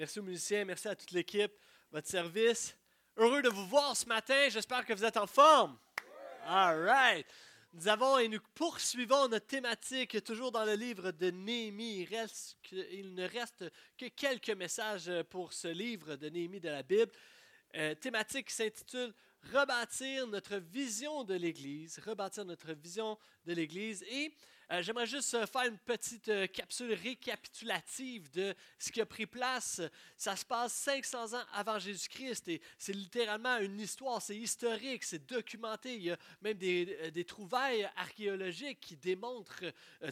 Merci aux musiciens, merci à toute l'équipe, votre service. Heureux de vous voir ce matin. J'espère que vous êtes en forme. All right. Nous avons et nous poursuivons notre thématique toujours dans le livre de Néhémie. Il, ne reste que quelques messages pour ce livre de Néhémie de la Bible. Euh, thématique qui s'intitule Rebâtir notre vision de l'Église. Rebâtir notre vision de l'Église. Et euh, j'aimerais juste euh, faire une petite euh, capsule récapitulative de ce qui a pris place. Ça se passe 500 ans avant Jésus-Christ et c'est littéralement une histoire, c'est historique, c'est documenté. Il y a même des, trouvailles archéologiques qui démontrent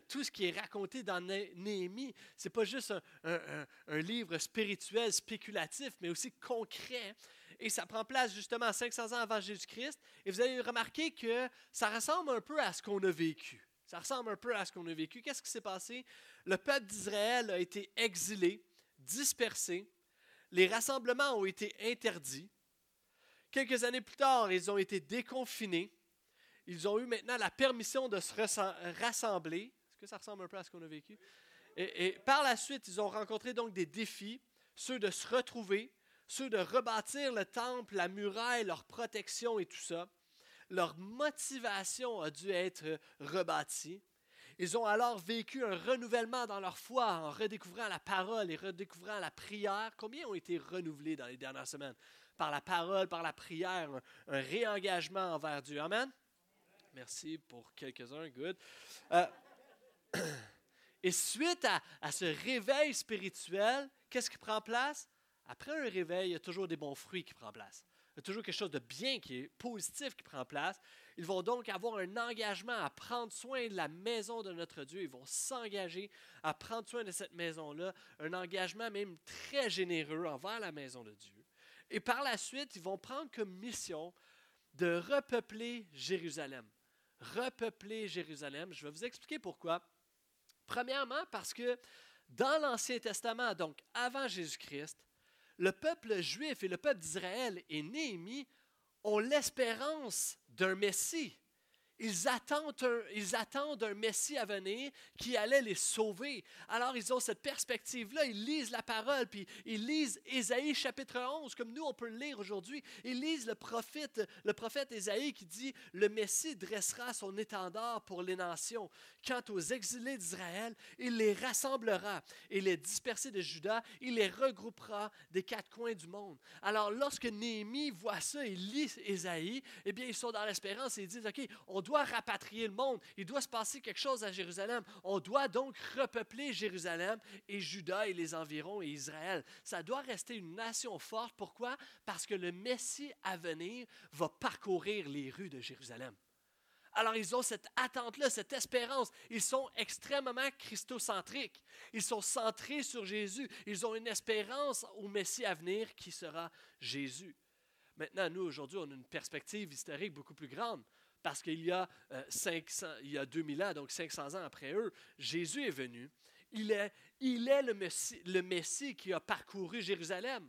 tout ce qui est raconté dans Néhémie. Ce n'est pas juste un, livre spirituel, spéculatif, mais aussi concret et ça prend place justement 500 ans avant Jésus-Christ. Et vous allez remarquer que ça ressemble un peu à ce qu'on a vécu. Ça ressemble un peu à ce qu'on a vécu. Qu'est-ce qui s'est passé? Le peuple d'Israël a été exilé, dispersé. Les rassemblements ont été interdits. Quelques années plus tard, ils ont été déconfinés. Ils ont eu maintenant la permission de se rassembler. Est-ce que ça ressemble un peu à ce qu'on a vécu? Et, par la suite, ils ont rencontré donc des défis, ceux de se retrouver, ceux de rebâtir le temple, la muraille, leur protection et tout ça leur motivation a dû être rebâtie. Ils ont alors vécu un renouvellement dans leur foi en redécouvrant la parole et redécouvrant la prière. Combien ont été renouvelés dans les dernières semaines? Par la parole, par la prière, un, réengagement envers Dieu. Amen? Merci pour quelques-uns. Good. Euh, et suite à, à ce réveil spirituel, qu'est-ce qui prend place? Après un réveil, il y a toujours des bons fruits qui prennent place. Il y a toujours quelque chose de bien qui est positif qui prend place. Ils vont donc avoir un engagement à prendre soin de la maison de notre Dieu. Ils vont s'engager à prendre soin de cette maison-là, un engagement même très généreux envers la maison de Dieu. Et par la suite, ils vont prendre comme mission de repeupler Jérusalem. Repeupler Jérusalem. Je vais vous expliquer pourquoi. Premièrement, parce que dans l'Ancien Testament, donc avant Jésus-Christ, le peuple juif et le peuple d'Israël et Néhémie ont l'espérance d'un Messie. Ils attendent, un, ils attendent un Messie à venir qui allait les sauver. Alors ils ont cette perspective-là, ils lisent la parole, puis ils lisent Ésaïe chapitre 11, comme nous on peut le lire aujourd'hui. Ils lisent le prophète, le prophète Ésaïe qui dit, le Messie dressera son étendard pour les nations. Quant aux exilés d'Israël, il les rassemblera et les dispersés de Juda, il les regroupera des quatre coins du monde. Alors lorsque Néhémie voit ça, il lit Ésaïe, eh bien ils sont dans l'espérance et ils disent, OK, on doit rapatrier le monde. Il doit se passer quelque chose à Jérusalem. On doit donc repeupler Jérusalem et Juda et les environs et Israël. Ça doit rester une nation forte. Pourquoi? Parce que le Messie à venir va parcourir les rues de Jérusalem. Alors ils ont cette attente-là, cette espérance. Ils sont extrêmement christocentriques. Ils sont centrés sur Jésus. Ils ont une espérance au Messie à venir qui sera Jésus. Maintenant, nous, aujourd'hui, on a une perspective historique beaucoup plus grande. Parce qu'il y, a, 500, euh, 2000 ans, donc 500 ans après eux, Jésus est venu. Il est, le Messie qui a parcouru Jérusalem.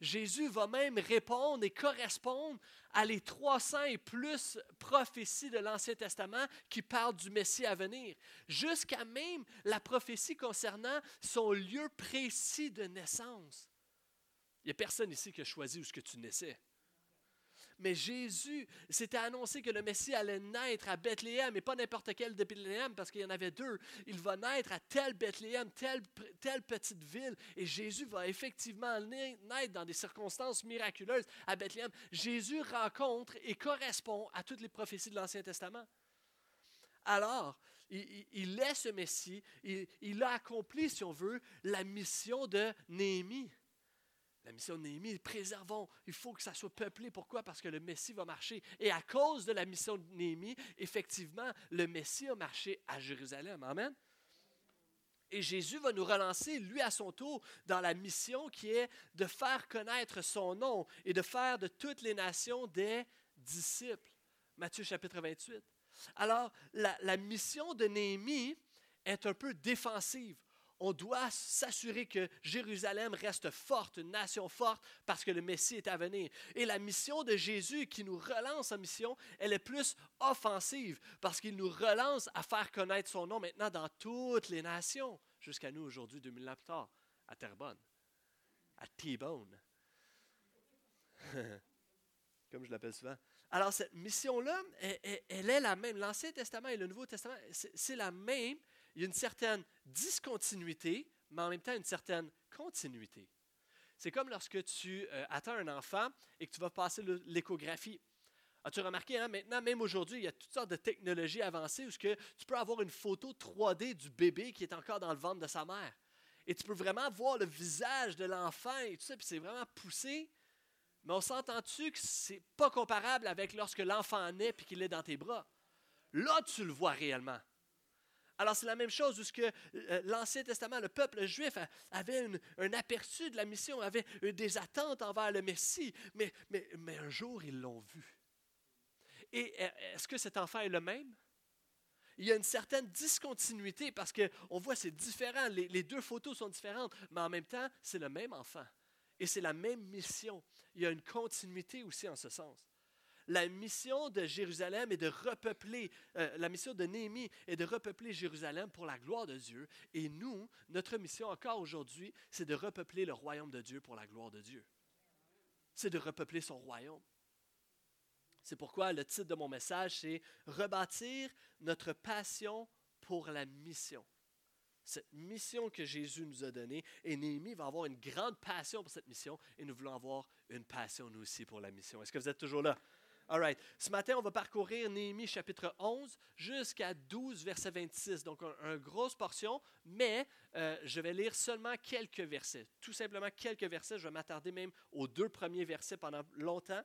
Jésus va même répondre et correspondre à les 300 et plus prophéties de l'Ancien Testament qui parlent du Messie à venir, jusqu'à même la prophétie concernant son lieu précis de naissance. Il n'y a personne ici qui a choisi où ce que tu naissais. Mais Jésus, s'était annoncé que le Messie allait naître à Bethléem, et pas n'importe quel de Bethléem, parce qu'il y en avait deux. Il va naître à tel Bethléem, telle, petite ville, et Jésus va effectivement naître dans des circonstances miraculeuses à Bethléem. Jésus rencontre et correspond à toutes les prophéties de l'Ancien Testament. Alors, il, il est ce Messie, il, il a accompli, si on veut, la mission de Néhémie. La mission de Néhémie, préservons, il faut que ça soit peuplé. Pourquoi? Parce que le Messie va marcher. Et à cause de la mission de Néhémie, effectivement, le Messie a marché à Jérusalem. Amen. Et Jésus va nous relancer, lui à son tour, dans la mission qui est de faire connaître son nom et de faire de toutes les nations des disciples. Matthieu chapitre 28. Alors, la, mission de Néhémie est un peu défensive on doit s'assurer que Jérusalem reste forte, une nation forte, parce que le Messie est à venir. Et la mission de Jésus qui nous relance en mission, elle est plus offensive, parce qu'il nous relance à faire connaître son nom maintenant dans toutes les nations, jusqu'à nous aujourd'hui, 2000 ans plus tard, à Terrebonne, T-Bone. Comme je l'appelle souvent. Alors, cette mission-là, elle, est la même. L'Ancien Testament et le Nouveau Testament, c'est la même. Il y a une certaine discontinuité, mais en même temps une certaine continuité. C'est comme lorsque tu euh, attends un enfant et que tu vas passer l'échographie. As-tu remarqué, hein, maintenant, même aujourd'hui, il y a toutes sortes de technologies avancées où que tu peux avoir une photo 3D du bébé qui est encore dans le ventre de sa mère. Et tu peux vraiment voir le visage de l'enfant et tout ça, puis c'est vraiment poussé. Mais on s'entend-tu que c'est pas comparable avec lorsque l'enfant naît et qu'il est dans tes bras? Là, tu le vois réellement. Alors, c'est la même chose, puisque euh, l'Ancien Testament, le peuple juif avait un aperçu de la mission, avait des attentes envers le Messie, mais un jour, ils l'ont vu. Et euh, est-ce que cet enfant est le même? Il y a une certaine discontinuité parce qu'on voit c'est différent, les, les deux photos sont différentes, mais en même temps, c'est le même enfant. Et c'est la même mission. Il y a une continuité aussi en ce sens. La mission de Jérusalem est de repeupler, euh, la mission de Néhémie est de repeupler Jérusalem pour la gloire de Dieu. Et nous, notre mission encore aujourd'hui, c'est de repeupler le royaume de Dieu pour la gloire de Dieu. C'est de repeupler son royaume. C'est pourquoi le titre de mon message, c'est Rebâtir notre passion pour la mission. Cette mission que Jésus nous a donnée, et Néhémie va avoir une grande passion pour cette mission, et nous voulons avoir une passion nous aussi pour la mission. Est-ce que vous êtes toujours là? All right. Ce matin, on va parcourir Néhémie chapitre 11 jusqu'à 12, verset 26. Donc, une grosse portion, mais euh, je vais lire seulement quelques versets. Tout simplement quelques versets. Je vais m'attarder même aux deux premiers versets pendant longtemps,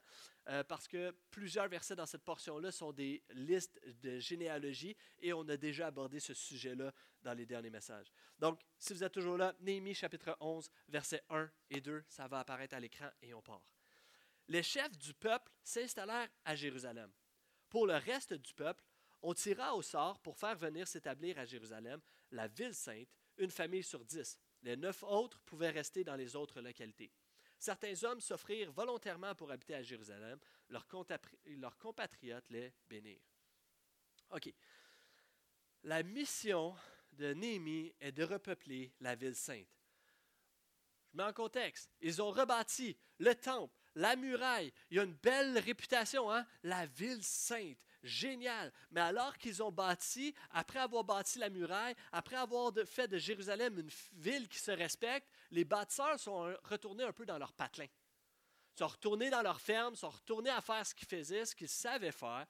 euh, parce que plusieurs versets dans cette portion-là sont des listes de généalogie et on a déjà abordé ce sujet-là dans les derniers messages. Donc, si vous êtes toujours là, Néhémie chapitre 11, versets 1 et 2, ça va apparaître à l'écran et on part les chefs du peuple s'installèrent à Jérusalem. Pour le reste du peuple, on tira au sort pour faire venir s'établir à Jérusalem, la ville sainte, une famille sur dix. Les neuf autres pouvaient rester dans les autres localités. Certains hommes s'offrirent volontairement pour habiter à Jérusalem, leurs, compatriotes les bénirent. OK. La mission de Néhémie est de repeupler la ville sainte. Je mets en contexte. Ils ont rebâti le temple, la muraille. Il y a une belle réputation, hein? La ville sainte. Génial. Mais alors qu'ils ont bâti, après avoir bâti la muraille, après avoir fait de Jérusalem une ville qui se respecte, les bâtisseurs sont retournés un peu dans leur patelin. Ils sont retournés dans leur ferme, sont retournés à faire ce qu'ils faisaient, ce qu'ils savaient faire.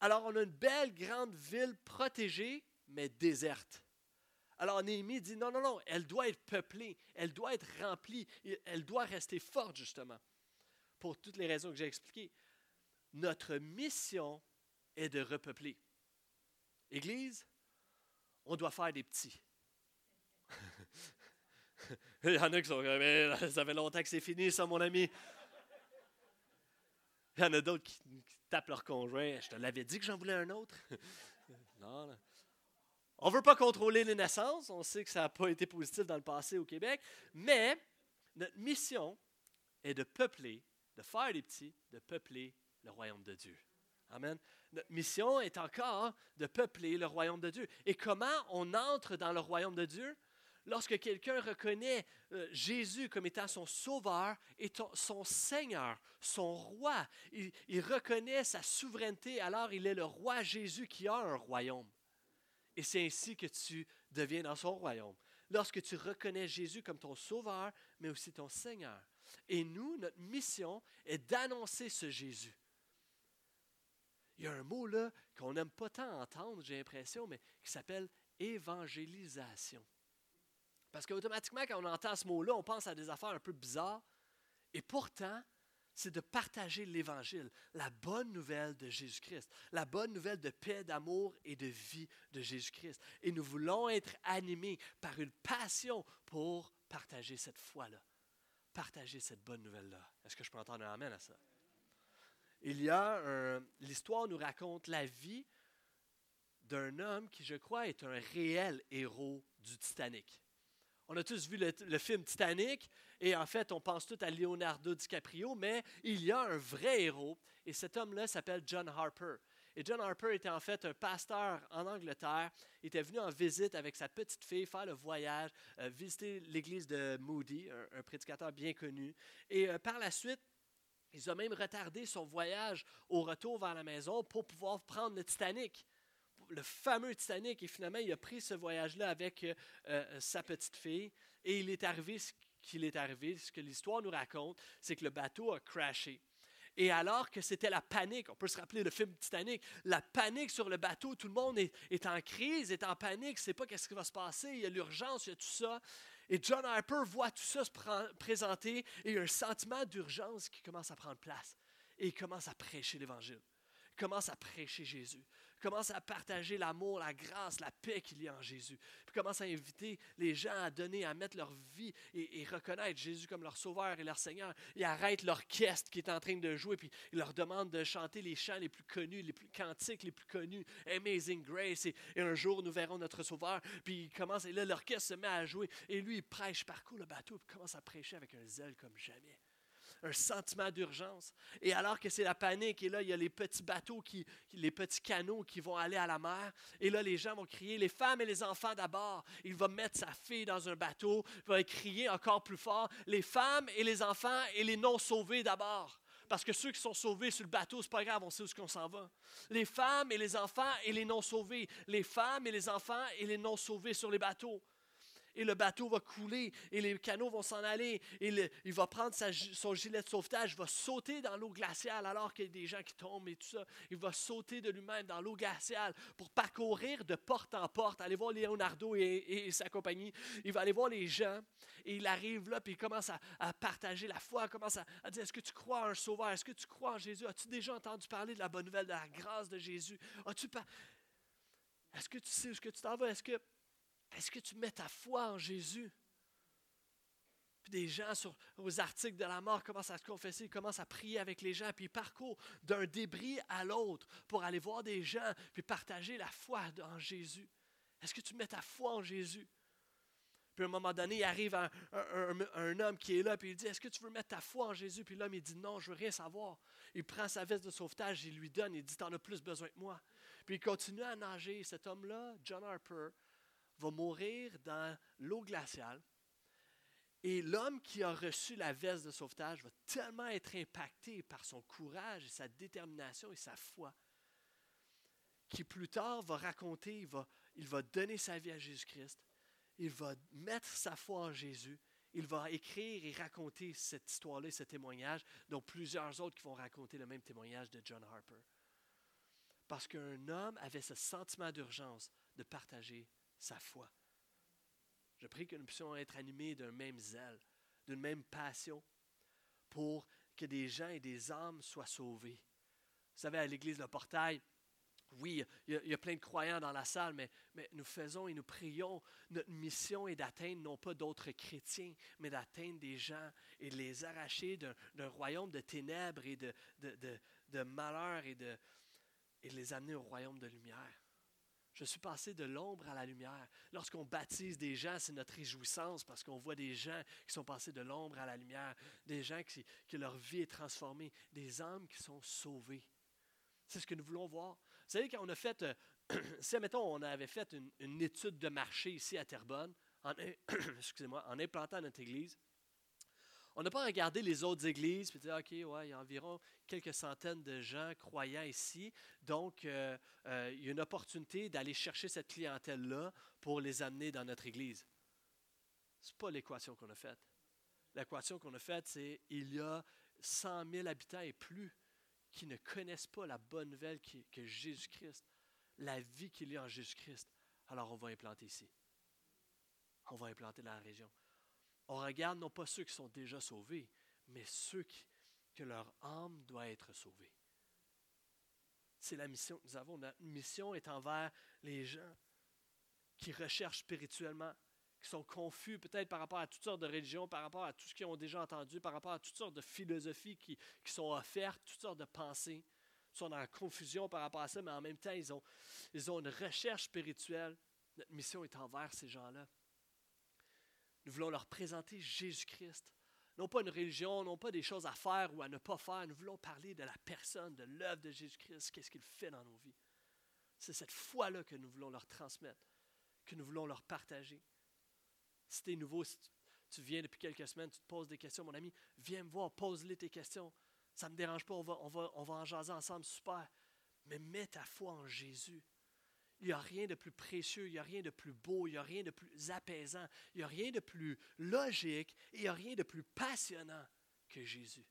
Alors on a une belle grande ville protégée, mais déserte. Alors Néhémie dit non, non, non, elle doit être peuplée, elle doit être remplie, elle doit rester forte justement pour toutes les raisons que j'ai expliquées. Notre mission est de repeupler. Église, on doit faire des petits. Il y en a qui sont comme, ça fait longtemps que c'est fini, ça, mon ami. Il y en a d'autres qui, tapent leur conjoint. Je te l'avais dit que j'en voulais un autre. non. On ne veut pas contrôler les naissances. On sait que ça n'a pas été positif dans le passé au Québec. Mais notre mission est de peupler de faire des petits, de peupler le royaume de Dieu. Amen. Notre mission est encore de peupler le royaume de Dieu. Et comment on entre dans le royaume de Dieu? Lorsque quelqu'un reconnaît euh, Jésus comme étant son sauveur et son Seigneur, son roi, il reconnaît sa souveraineté, alors il est le roi Jésus qui a un royaume. Et c'est ainsi que tu deviens dans son royaume. Lorsque tu reconnais Jésus comme ton sauveur, mais aussi ton Seigneur. Et nous, notre mission est d'annoncer ce Jésus. Il y a un mot là qu'on n'aime pas tant entendre, j'ai l'impression, mais qui s'appelle évangélisation. Parce qu'automatiquement, quand on entend ce mot-là, on pense à des affaires un peu bizarres. Et pourtant, c'est de partager l'Évangile, la bonne nouvelle de Jésus-Christ, la bonne nouvelle de paix, d'amour et de vie de Jésus-Christ. Et nous voulons être animés par une passion pour partager cette foi-là partager cette bonne nouvelle-là? Est-ce que je peux entendre un amen à ça? Il y a l'histoire nous raconte la vie d'un homme qui, je crois, est un réel héros du Titanic. On a tous vu le, film Titanic et en fait, on pense tout à Leonardo DiCaprio, mais il y a un vrai héros et cet homme-là s'appelle John Harper. Et John Harper était en fait un pasteur en Angleterre. Il était venu en visite avec sa petite fille faire le voyage, euh, visiter l'église de Moody, un, prédicateur bien connu. Et euh, par la suite, ils ont même retardé son voyage au retour vers la maison pour pouvoir prendre le Titanic le fameux Titanic. Et finalement, il a pris ce voyage-là avec euh, sa petite fille. Et il est arrivé ce qu'il est arrivé. Ce que l'histoire nous raconte, c'est que le bateau a crashé. Et alors que c'était la panique, on peut se rappeler le film Titanic, la panique sur le bateau, tout le monde est, en crise, est en panique, ne sait pas qu'est-ce qui va se passer, il y a l'urgence, il y a tout ça. Et John Harper voit tout ça se présenter et il y a un sentiment d'urgence qui commence à prendre place. Et il commence à prêcher l'Évangile. Il commence à prêcher Jésus commence à partager l'amour, la grâce, la paix qu'il y a en Jésus. Puis commence à inviter les gens à donner, à mettre leur vie et, reconnaître Jésus comme leur sauveur et leur Seigneur. Il arrête l'orchestre qui est en train de jouer, puis il leur demande de chanter les chants les plus connus, les plus cantiques les plus connus, Amazing Grace, et, un jour nous verrons notre sauveur. Puis il commence, et là l'orchestre se met à jouer, et lui il prêche, parcourt le bateau, puis commence à prêcher avec un zèle comme jamais un sentiment d'urgence. Et alors que c'est la panique, et là, il y a les petits bateaux, qui, les petits canaux qui vont aller à la mer, et là, les gens vont crier, les femmes et les enfants d'abord. Il va mettre sa fille dans un bateau, il va crier encore plus fort, les femmes et les enfants et les non-sauvés d'abord. Parce que ceux qui sont sauvés sur le bateau, c'est pas grave, on sait où qu'on s'en va. Les femmes et les enfants et les non-sauvés. Les femmes et les enfants et les non-sauvés sur les bateaux et le bateau va couler et les canaux vont s'en aller et il va prendre son gilet de sauvetage, va sauter dans l'eau glaciale alors qu'il y a des gens qui tombent et tout ça. Il va sauter de lui-même dans l'eau glaciale pour parcourir de porte en porte, aller voir Leonardo et, sa compagnie. Il va aller voir les gens et il arrive là puis il commence à, partager la foi, il commence à, dire est-ce que tu crois en un sauveur, est-ce que tu crois en Jésus, as-tu déjà entendu parler de la bonne nouvelle, de la grâce de Jésus, as-tu pas... Est-ce que tu sais où ce que tu t'en vas? Est-ce que est-ce que tu mets ta foi en Jésus? Puis des gens sur, aux articles de la mort commencent à se confesser, ils commencent à prier avec les gens, puis ils parcourent d'un débris à l'autre pour aller voir des gens, puis partager la foi en Jésus. Est-ce que tu mets ta foi en Jésus? Puis à un moment donné, il arrive un, un, homme qui est là, puis il dit, est-ce que tu veux mettre ta foi en Jésus? Puis l'homme, il dit, non, je veux rien savoir. Il prend sa veste de sauvetage, il lui donne, il dit, tu en as plus besoin que moi. Puis il continue à nager. Cet homme-là, John Harper, va mourir dans l'eau glaciale. Et l'homme qui a reçu la veste de sauvetage va tellement être impacté par son courage et sa détermination et sa foi, qui plus tard va raconter, il va, donner sa vie à Jésus-Christ, il va mettre sa foi en Jésus, il va écrire et raconter cette histoire-là, ce témoignage, dont plusieurs autres qui vont raconter le même témoignage de John Harper. Parce qu'un homme avait ce sentiment d'urgence de partager sa foi. Je prie que nous puissions être animés d'un même zèle, d'une même passion, pour que des gens et des âmes soient sauvés. Vous savez, à l'église Le Portail, oui, il y, a, plein de croyants dans la salle, mais, nous faisons et nous prions. Notre mission est d'atteindre non pas d'autres chrétiens, mais d'atteindre des gens et de les arracher d'un royaume de ténèbres et de, de, de, malheur de, et de les amener au royaume de lumière. Je suis passé de l'ombre à la lumière. Lorsqu'on baptise des gens, c'est notre réjouissance parce qu'on voit des gens qui sont passés de l'ombre à la lumière, des gens qui, que leur vie est transformée, des âmes qui sont sauvées. C'est ce que nous voulons voir. Vous savez, quand on a fait, euh, si, mettons, on avait fait une, une, étude de marché ici à Terrebonne, en, excusez-moi, en implantant notre église, on n'a pas regardé les autres églises et dit, OK, ouais, il y a environ quelques centaines de gens croyants ici. Donc, euh, euh, il y a une opportunité d'aller chercher cette clientèle-là pour les amener dans notre église. Ce n'est pas l'équation qu'on a faite. L'équation qu'on a faite, c'est il y a 100 000 habitants et plus qui ne connaissent pas la bonne nouvelle que Jésus-Christ, la vie qu'il y a en Jésus-Christ. Alors, on va implanter ici. On va implanter dans la région on regarde non pas ceux qui sont déjà sauvés, mais ceux que leur âme doit être sauvée. C'est la mission que nous avons. Notre mission est envers les gens qui recherchent spirituellement, qui sont confus peut-être par rapport à toutes sortes de religions, par rapport à tout ce qu'ils ont déjà entendu, par rapport à toutes sortes de philosophies qui, sont offertes, toutes sortes de pensées. Ils sont dans la confusion par rapport à ça, mais en même temps, ils ont une recherche spirituelle. Notre mission est envers ces gens-là. Nous voulons leur présenter Jésus-Christ non pas une religion, non pas des choses à faire ou à ne pas faire. Nous voulons parler de la personne, de l'œuvre de Jésus-Christ, qu'est-ce qu'il fait dans nos vies. C'est cette foi-là que nous voulons leur transmettre, que nous voulons leur partager. Si tu es nouveau, si tu viens depuis quelques semaines, tu te poses des questions, mon ami, viens me voir, pose-les tes questions. Ça ne me dérange pas, on va, on, va, on va en jaser ensemble, super. Mais mets ta foi en Jésus. Il n'y a rien de plus précieux, il n'y a rien de plus beau, il n'y a rien de plus apaisant, il n'y a rien de plus logique il n'y a rien de plus passionnant que Jésus.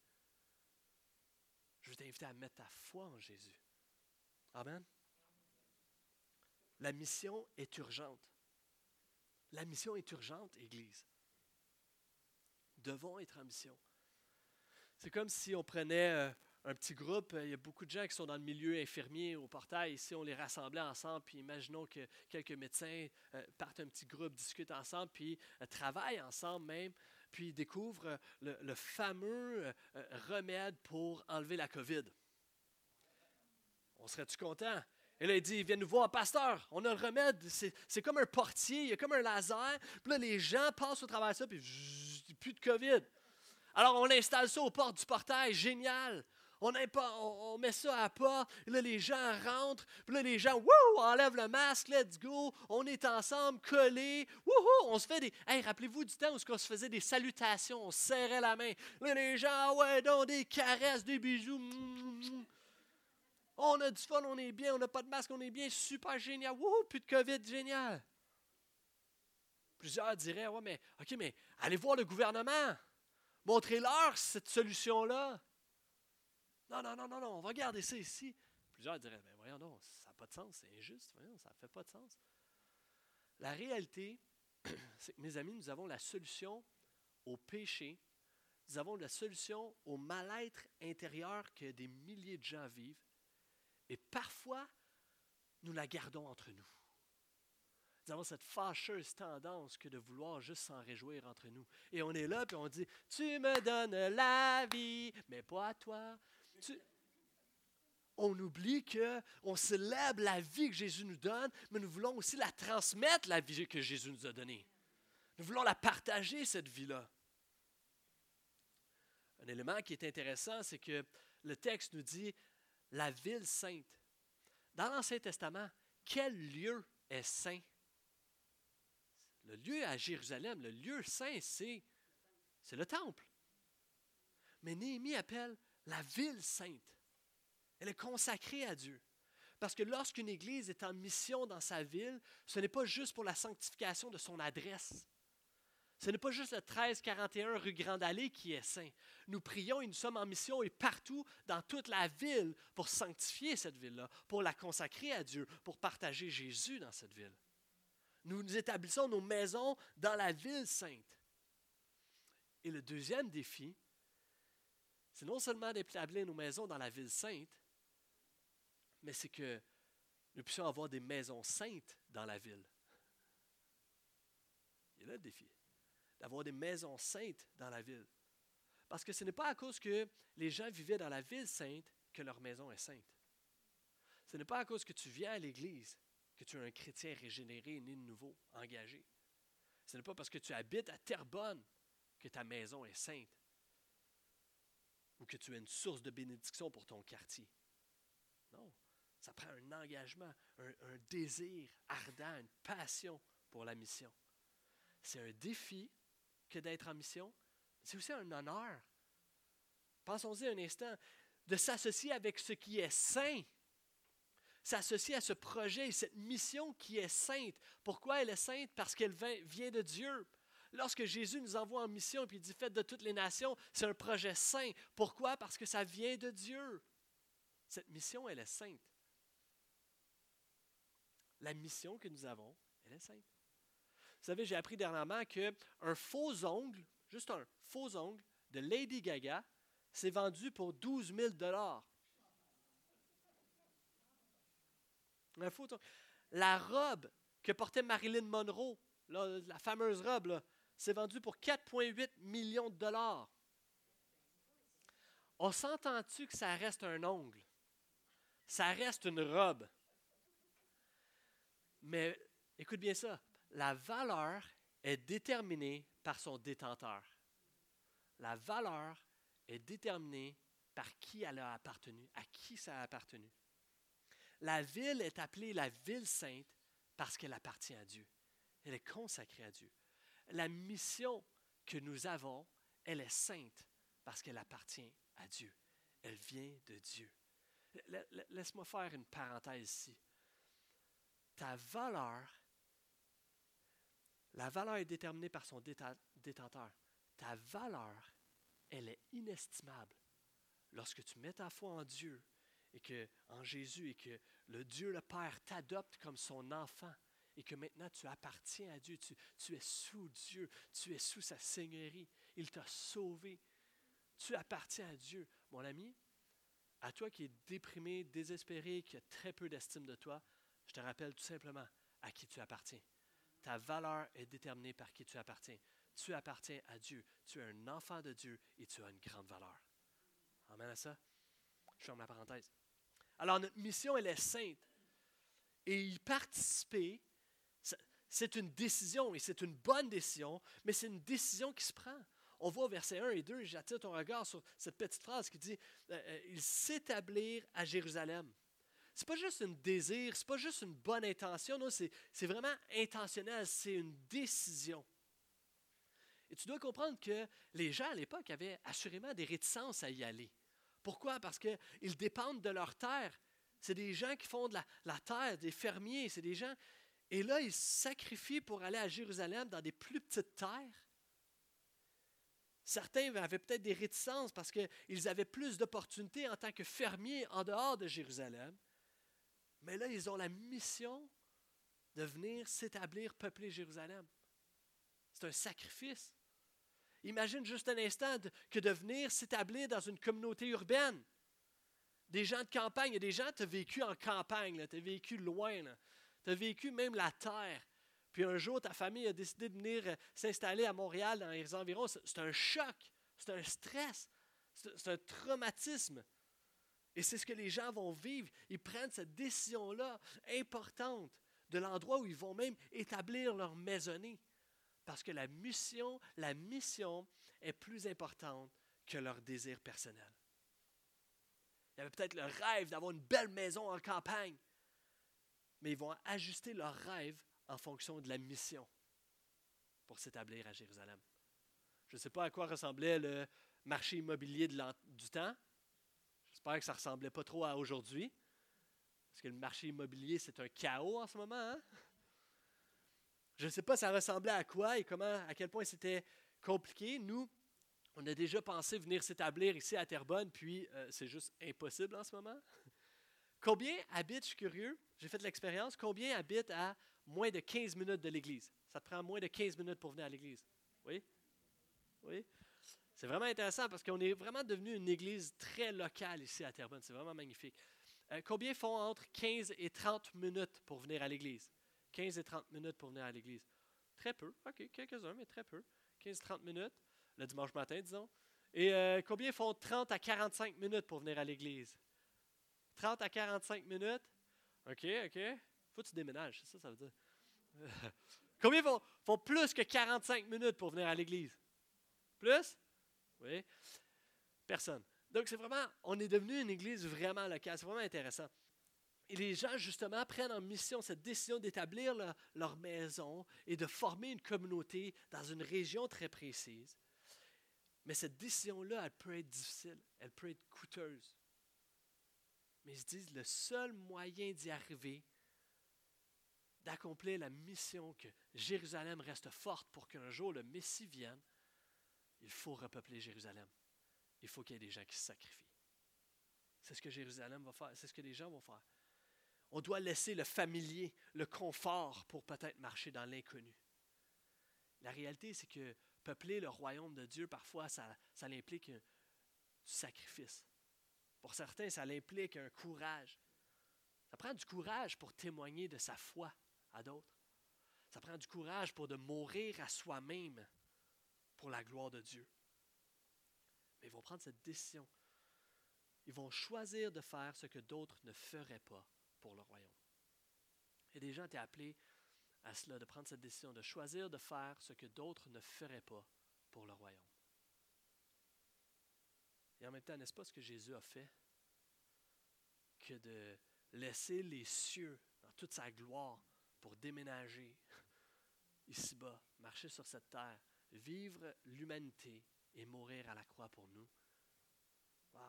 Je veux t'inviter à mettre ta foi en Jésus. Amen. La mission est urgente. La mission est urgente, Église. Devons être en mission. C'est comme si on prenait euh, un petit groupe, il y a beaucoup de gens qui sont dans le milieu infirmier au portail. Ici, on les rassemblait ensemble, puis imaginons que quelques médecins euh, partent un petit groupe, discutent ensemble, puis euh, travaillent ensemble même, puis découvrent le, fameux remède pour enlever la COVID. On serait-tu content? Et là, il dit, viens nous voir, pasteur, on a le remède, c'est comme un portier, il y a comme un laser. Puis là, les gens passent au travers de ça, puis plus de COVID. Alors, on installe ça aux portes du portail, génial. On, met ça à pas. Là, les gens rentrent. Puis là, les gens, wouh, enlèvent le masque, let's go. On est ensemble, collés. Wouhou, on se fait des. Hey, rappelez-vous du temps où on se faisait des salutations, on se serrait la main. Là, les gens, ah ouais, donc des caresses, des bisous. On a du fun, on est bien, on n'a pas de masque, on est bien, super génial. Wouhou, plus de COVID, génial. Plusieurs diraient, ouais, mais, OK, mais allez voir le gouvernement. Montrez-leur cette solution-là. Non, non, non, non, non, on va garder ça ici. Plusieurs diraient, mais voyons non, ça n'a pas de sens, c'est injuste, voyons, ça ne fait pas de sens. La réalité, c'est que mes amis, nous avons la solution au péché, nous avons la solution au mal-être intérieur que des milliers de gens vivent, et parfois, nous la gardons entre nous. Nous avons cette fâcheuse tendance que de vouloir juste s'en réjouir entre nous. Et on est là, puis on dit, tu me donnes la vie, mais pas à toi. On oublie que on célèbre la vie que Jésus nous donne, mais nous voulons aussi la transmettre, la vie que Jésus nous a donnée. Nous voulons la partager, cette vie-là. Un élément qui est intéressant, c'est que le texte nous dit la ville sainte. Dans l'Ancien Testament, quel lieu est saint? Le lieu à Jérusalem, le lieu saint, c'est le temple. Mais Néhémie appelle la ville sainte. Elle est consacrée à Dieu. Parce que lorsqu'une église est en mission dans sa ville, ce n'est pas juste pour la sanctification de son adresse. Ce n'est pas juste le 1341 rue Grande Allée qui est saint. Nous prions et nous sommes en mission et partout dans toute la ville pour sanctifier cette ville-là, pour la consacrer à Dieu, pour partager Jésus dans cette ville. Nous nous établissons nos maisons dans la ville sainte. Et le deuxième défi, c'est non seulement d'établir nos maisons dans la ville sainte, mais c'est que nous puissions avoir des maisons saintes dans la ville. Il là le défi, d'avoir des maisons saintes dans la ville. Parce que ce n'est pas à cause que les gens vivaient dans la ville sainte que leur maison est sainte. Ce n'est pas à cause que tu viens à l'église que tu es un chrétien régénéré, né de nouveau, engagé. Ce n'est pas parce que tu habites à Terrebonne que ta maison est sainte ou que tu es une source de bénédiction pour ton quartier. Non, ça prend un engagement, un, désir ardent, une passion pour la mission. C'est un défi que d'être en mission, c'est aussi un honneur. Pensons-y un instant, de s'associer avec ce qui est saint, s'associer à ce projet et cette mission qui est sainte. Pourquoi elle est sainte? Parce qu'elle vient de Dieu. Lorsque Jésus nous envoie en mission et dit faites de toutes les nations, c'est un projet saint. Pourquoi? Parce que ça vient de Dieu. Cette mission, elle est sainte. La mission que nous avons, elle est sainte. Vous savez, j'ai appris dernièrement qu'un faux ongle, juste un faux ongle de Lady Gaga, s'est vendu pour 12 000 Un La robe que portait Marilyn Monroe, la fameuse robe, c'est vendu pour 4,8 millions de dollars. On s'entend-tu que ça reste un ongle? Ça reste une robe. Mais écoute bien ça, la valeur est déterminée par son détenteur. la valeur est déterminée par qui elle a appartenu, à qui ça a appartenu. La ville est appelée la ville sainte parce qu'elle appartient à Dieu. Elle est consacrée à Dieu. La mission que nous avons, elle est sainte parce qu'elle appartient à Dieu. Elle vient de Dieu. Laisse-moi faire une parenthèse ici. Ta valeur, la valeur est déterminée par son détenteur. Ta valeur, elle est inestimable. Lorsque tu mets ta foi en Dieu et que en Jésus et que le Dieu le Père t'adopte comme son enfant et que maintenant tu appartiens à Dieu, tu, es sous Dieu, tu es sous sa seigneurie, il t'a sauvé. Tu appartiens à Dieu. Mon ami, à toi qui es déprimé, désespéré, qui a très peu d'estime de toi, je te rappelle tout simplement à qui tu appartiens. Ta valeur est déterminée par qui tu appartiens. Tu appartiens à Dieu. Tu es un enfant de Dieu et tu as une grande valeur. Amen à ça? Je ferme la parenthèse. Alors, notre mission, elle est sainte. Et y participer, c'est une décision, et c'est une bonne décision, mais c'est une décision qui se prend. On voit au verset 1 et 2, j'attire ton regard sur cette petite phrase qui dit euh, euh, Il s'établir à Jérusalem. C'est pas juste un désir, c'est pas juste une bonne intention, c'est vraiment intentionnel, c'est une décision. Et tu dois comprendre que les gens à l'époque avaient assurément des réticences à y aller. Pourquoi? Parce qu'ils dépendent de leur terre. C'est des gens qui font de la terre, des fermiers, c'est des gens. Et là, ils sacrifient pour aller à Jérusalem dans des plus petites terres. Certains avaient peut-être des réticences parce qu'ils avaient plus d'opportunités en tant que fermiers en dehors de Jérusalem. Mais là, ils ont la mission de venir s'établir, peupler Jérusalem. C'est un sacrifice. Imagine juste un instant que de venir s'établir dans une communauté urbaine. Des gens de campagne, des gens, tu as vécu en campagne, tu as vécu loin, tu as vécu même la terre. Puis un jour, ta famille a décidé de venir euh, s'installer à Montréal dans les environs. C'est un choc, c'est un stress, c'est un traumatisme. Et c'est ce que les gens vont vivre. Ils prennent cette décision-là importante de l'endroit où ils vont même établir leur maisonnée. Parce que la mission, la mission est plus importante que leur désir personnel. Il y avait peut-être le rêve d'avoir une belle maison en campagne, mais ils vont ajuster leur rêve en fonction de la mission pour s'établir à Jérusalem. Je ne sais pas à quoi ressemblait le marché immobilier du temps. J'espère que ça ne ressemblait pas trop à aujourd'hui. Parce que le marché immobilier, c'est un chaos en ce moment. Hein? Je ne sais pas ça ressemblait à quoi et comment, à quel point c'était compliqué. Nous, on a déjà pensé venir s'établir ici à Terrebonne, puis euh, c'est juste impossible en ce moment. Combien habitent, je suis curieux, j'ai fait l'expérience, combien habitent à moins de 15 minutes de l'église? Ça te prend moins de 15 minutes pour venir à l'église. Oui? Oui? C'est vraiment intéressant parce qu'on est vraiment devenu une église très locale ici à Terrebonne. C'est vraiment magnifique. Euh, combien font entre 15 et 30 minutes pour venir à l'église? 15 et 30 minutes pour venir à l'église. Très peu. OK, quelques-uns, mais très peu. 15-30 minutes, le dimanche matin, disons. Et euh, combien font 30 à 45 minutes pour venir à l'église? 30 à 45 minutes? OK, OK faut que tu déménages, c'est ça ça veut dire. Combien font, font plus que 45 minutes pour venir à l'église? Plus? Oui. Personne. Donc, c'est vraiment, on est devenu une église vraiment locale. C'est vraiment intéressant. Et les gens, justement, prennent en mission cette décision d'établir leur, leur, maison et de former une communauté dans une région très précise. Mais cette décision-là, elle peut être difficile, elle peut être coûteuse. Mais ils se disent, le seul moyen d'y arriver, d'accomplir la mission que Jérusalem reste forte pour qu'un jour le Messie vienne, il faut repeupler Jérusalem. Il faut qu'il y ait des gens qui se sacrifient. C'est ce que Jérusalem va faire, c'est ce que les gens vont faire. On doit laisser le familier, le confort pour peut-être marcher dans l'inconnu. La réalité, c'est que peupler le royaume de Dieu, parfois, ça, ça implique un sacrifice. Pour certains, ça implique un courage. Ça prend du courage pour témoigner de sa foi à d'autres. Ça prend du courage pour de mourir à soi-même pour la gloire de Dieu. Mais ils vont prendre cette décision. Ils vont choisir de faire ce que d'autres ne feraient pas pour le royaume. Et des gens étaient appelés à cela, de prendre cette décision, de choisir de faire ce que d'autres ne feraient pas pour le royaume. Et en même temps, n'est-ce pas ce que Jésus a fait? Que de laisser les cieux dans toute sa gloire pour déménager ici-bas, marcher sur cette terre, vivre l'humanité et mourir à la croix pour nous. Wow!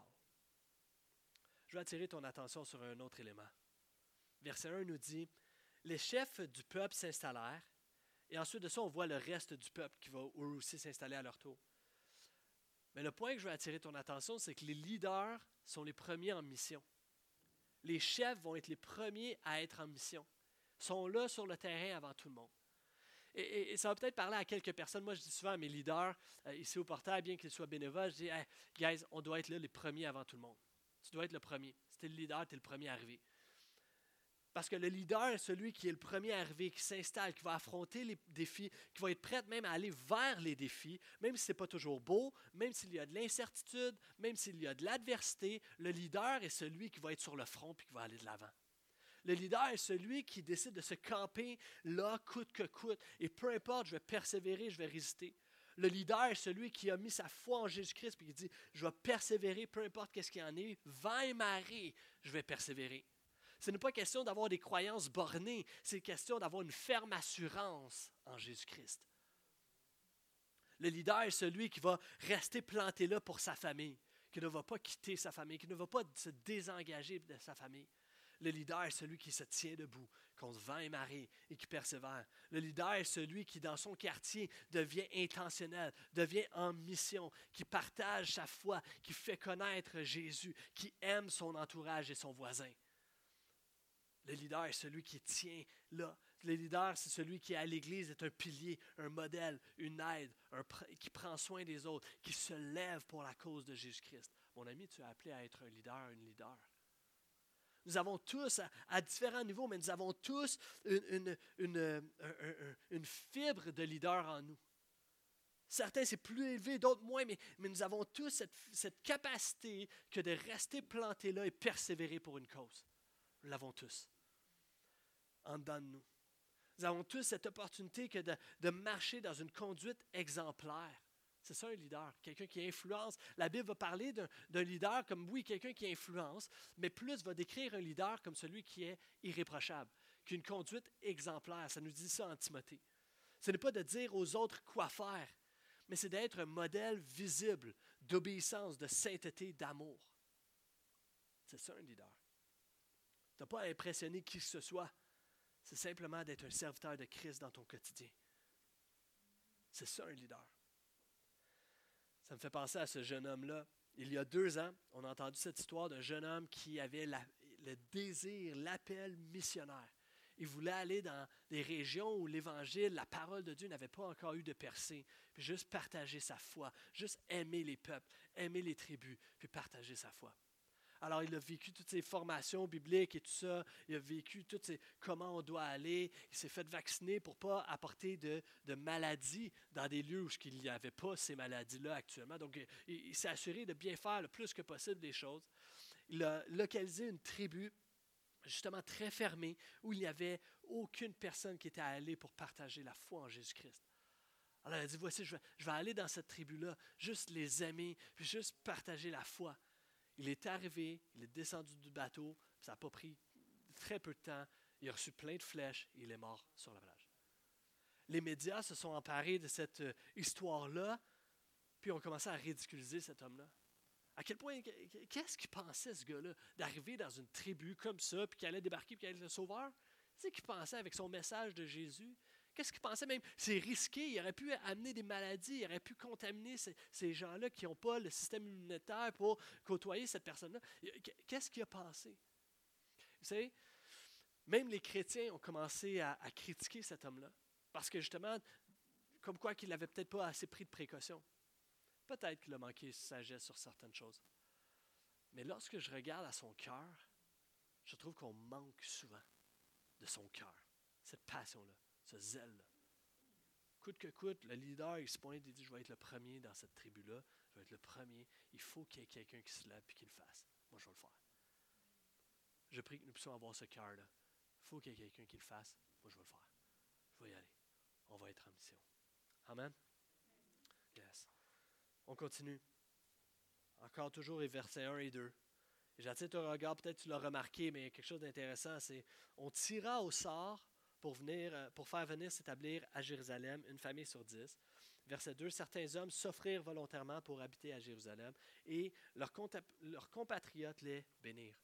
Je vais attirer ton attention sur un autre élément. Verset 1 nous dit Les chefs du peuple s'installèrent, et ensuite de ça, on voit le reste du peuple qui va aussi s'installer à leur tour. Mais le point que je veux attirer ton attention, c'est que les leaders sont les premiers en mission. Les chefs vont être les premiers à être en mission. Ils sont là sur le terrain avant tout le monde. Et, ça va peut-être parler à quelques personnes. Moi, je dis souvent à mes leaders, euh, ici au portail, bien qu'ils soient bénévoles, je dis, hey, guys, on doit être là les premiers avant tout le monde. Tu dois être le premier. Si tu es le leader, tu es le premier arrivé. Parce que le leader est celui qui est le premier arrivé, qui s'installe, qui va affronter les défis, qui va être prêt même à aller vers les défis, même si ce n'est pas toujours beau, même s'il y a de l'incertitude, même s'il y a de l'adversité. Le leader est celui qui va être sur le front et qui va aller de l'avant. Le leader est celui qui décide de se camper là, coûte que coûte. Et peu importe, je vais persévérer, je vais résister. Le leader est celui qui a mis sa foi en Jésus-Christ et qui dit Je vais persévérer, peu importe qu'est-ce qu'il y en est, vent et marée, je vais persévérer. Ce n'est pas question d'avoir des croyances bornées, c'est question d'avoir une ferme assurance en Jésus-Christ. Le leader est celui qui va rester planté là pour sa famille, qui ne va pas quitter sa famille, qui ne va pas se désengager de sa famille. Le leader est celui qui se tient debout contre vent et marée et qui persévère. Le leader est celui qui, dans son quartier, devient intentionnel, devient en mission, qui partage sa foi, qui fait connaître Jésus, qui aime son entourage et son voisin. Le leader est celui qui tient là. Le leader, c'est celui qui, à l'Église, est un pilier, un modèle, une aide, qui prend soin des autres, qui se lève pour la cause de Jésus-Christ. Mon ami, tu es appelé à être un leader, une leader. Nous avons tous, à, différents niveaux, mais nous avons tous une, fibre de leader en nous. Certains, c'est plus élevé, d'autres moins, mais, nous avons tous cette, capacité que de rester plantés là et persévérer pour une cause. Nous l'avons tous en dedans de nous. Nous avons tous cette opportunité que de, marcher dans une conduite exemplaire. C'est ça un leader, quelqu'un qui influence. La Bible va parler d'un leader comme, oui, quelqu'un qui influence, mais plus va décrire un leader comme celui qui est irréprochable, qui une conduite exemplaire. Ça nous dit ça en Timothée. Ce n'est pas de dire aux autres quoi faire, mais c'est d'être un modèle visible d'obéissance, de sainteté, d'amour. C'est ça un leader. Tu n'as pas à impressionner qui que ce soit. C'est simplement d'être un serviteur de Christ dans ton quotidien. C'est ça un leader. Ça me fait penser à ce jeune homme-là. Il y a deux ans, on a entendu cette histoire d'un jeune homme qui avait le désir, l'appel missionnaire. Il voulait aller dans des régions où l'Évangile, la parole de Dieu n'avait pas encore eu de percée, puis juste partager sa foi, juste aimer les peuples, aimer les tribus, puis partager sa foi. Alors, il a vécu toutes ces formations bibliques et tout ça. Il a vécu toutes ces comment on doit aller. Il s'est fait vacciner pour ne pas apporter de, maladies dans des lieux où il n'y avait pas ces maladies-là actuellement. Donc, il, s'est assuré de bien faire le plus que possible des choses. Il a localisé une tribu justement très fermée où il n'y avait aucune personne qui était allée pour partager la foi en Jésus-Christ. Alors, il a dit, voici, je vais, je vais aller dans cette tribu-là, juste les aimer, puis juste partager la foi. Il est arrivé, il est descendu du bateau, ça n'a pas pris très peu de temps, il a reçu plein de flèches et il est mort sur la plage. Les médias se sont emparés de cette euh, histoire-là, puis ont commencé à ridiculiser cet homme-là. À quel point, qu'est-ce qu'il pensait ce gars-là, d'arriver dans une tribu comme ça, puis qu'il allait débarquer, puis qu'il allait être le sauveur? C'est qu'il pensait avec son message de Jésus? Qu'est-ce qu'il pensait même? C'est risqué, il aurait pu amener des maladies, il aurait pu contaminer ces, gens-là qui n'ont pas le système immunitaire pour côtoyer cette personne-là. Qu'est-ce qu'il a pensé? Vous savez, même les chrétiens ont commencé à, critiquer cet homme-là. Parce que justement, comme quoi qu'il n'avait peut-être pas assez pris de précautions. Peut-être qu'il a manqué de sagesse sur certaines choses. Mais lorsque je regarde à son cœur, je trouve qu'on manque souvent de son cœur, cette passion-là ce zèle. Coûte que coûte, le leader, il se pointe et dit Je vais être le premier dans cette tribu-là. Je vais être le premier. Il faut qu'il y ait quelqu'un qui se lève et qui le fasse. Moi, je vais le faire. Je prie que nous puissions avoir ce cœur-là. Il faut qu'il y ait quelqu'un qui le fasse. Moi, je vais le faire. Je vais y aller. On va être en mission. Amen? Yes. On continue. encore toujours les versets 1 et 2. J'attire ton regard, peut-être tu l'as remarqué, mais quelque chose d'intéressant, c'est on tira au sort pour, venir, euh, pour faire venir s'établir à Jérusalem une famille sur dix. Verset 2, certains hommes s'offrirent volontairement pour habiter à Jérusalem et leurs, compatriotes les bénirent.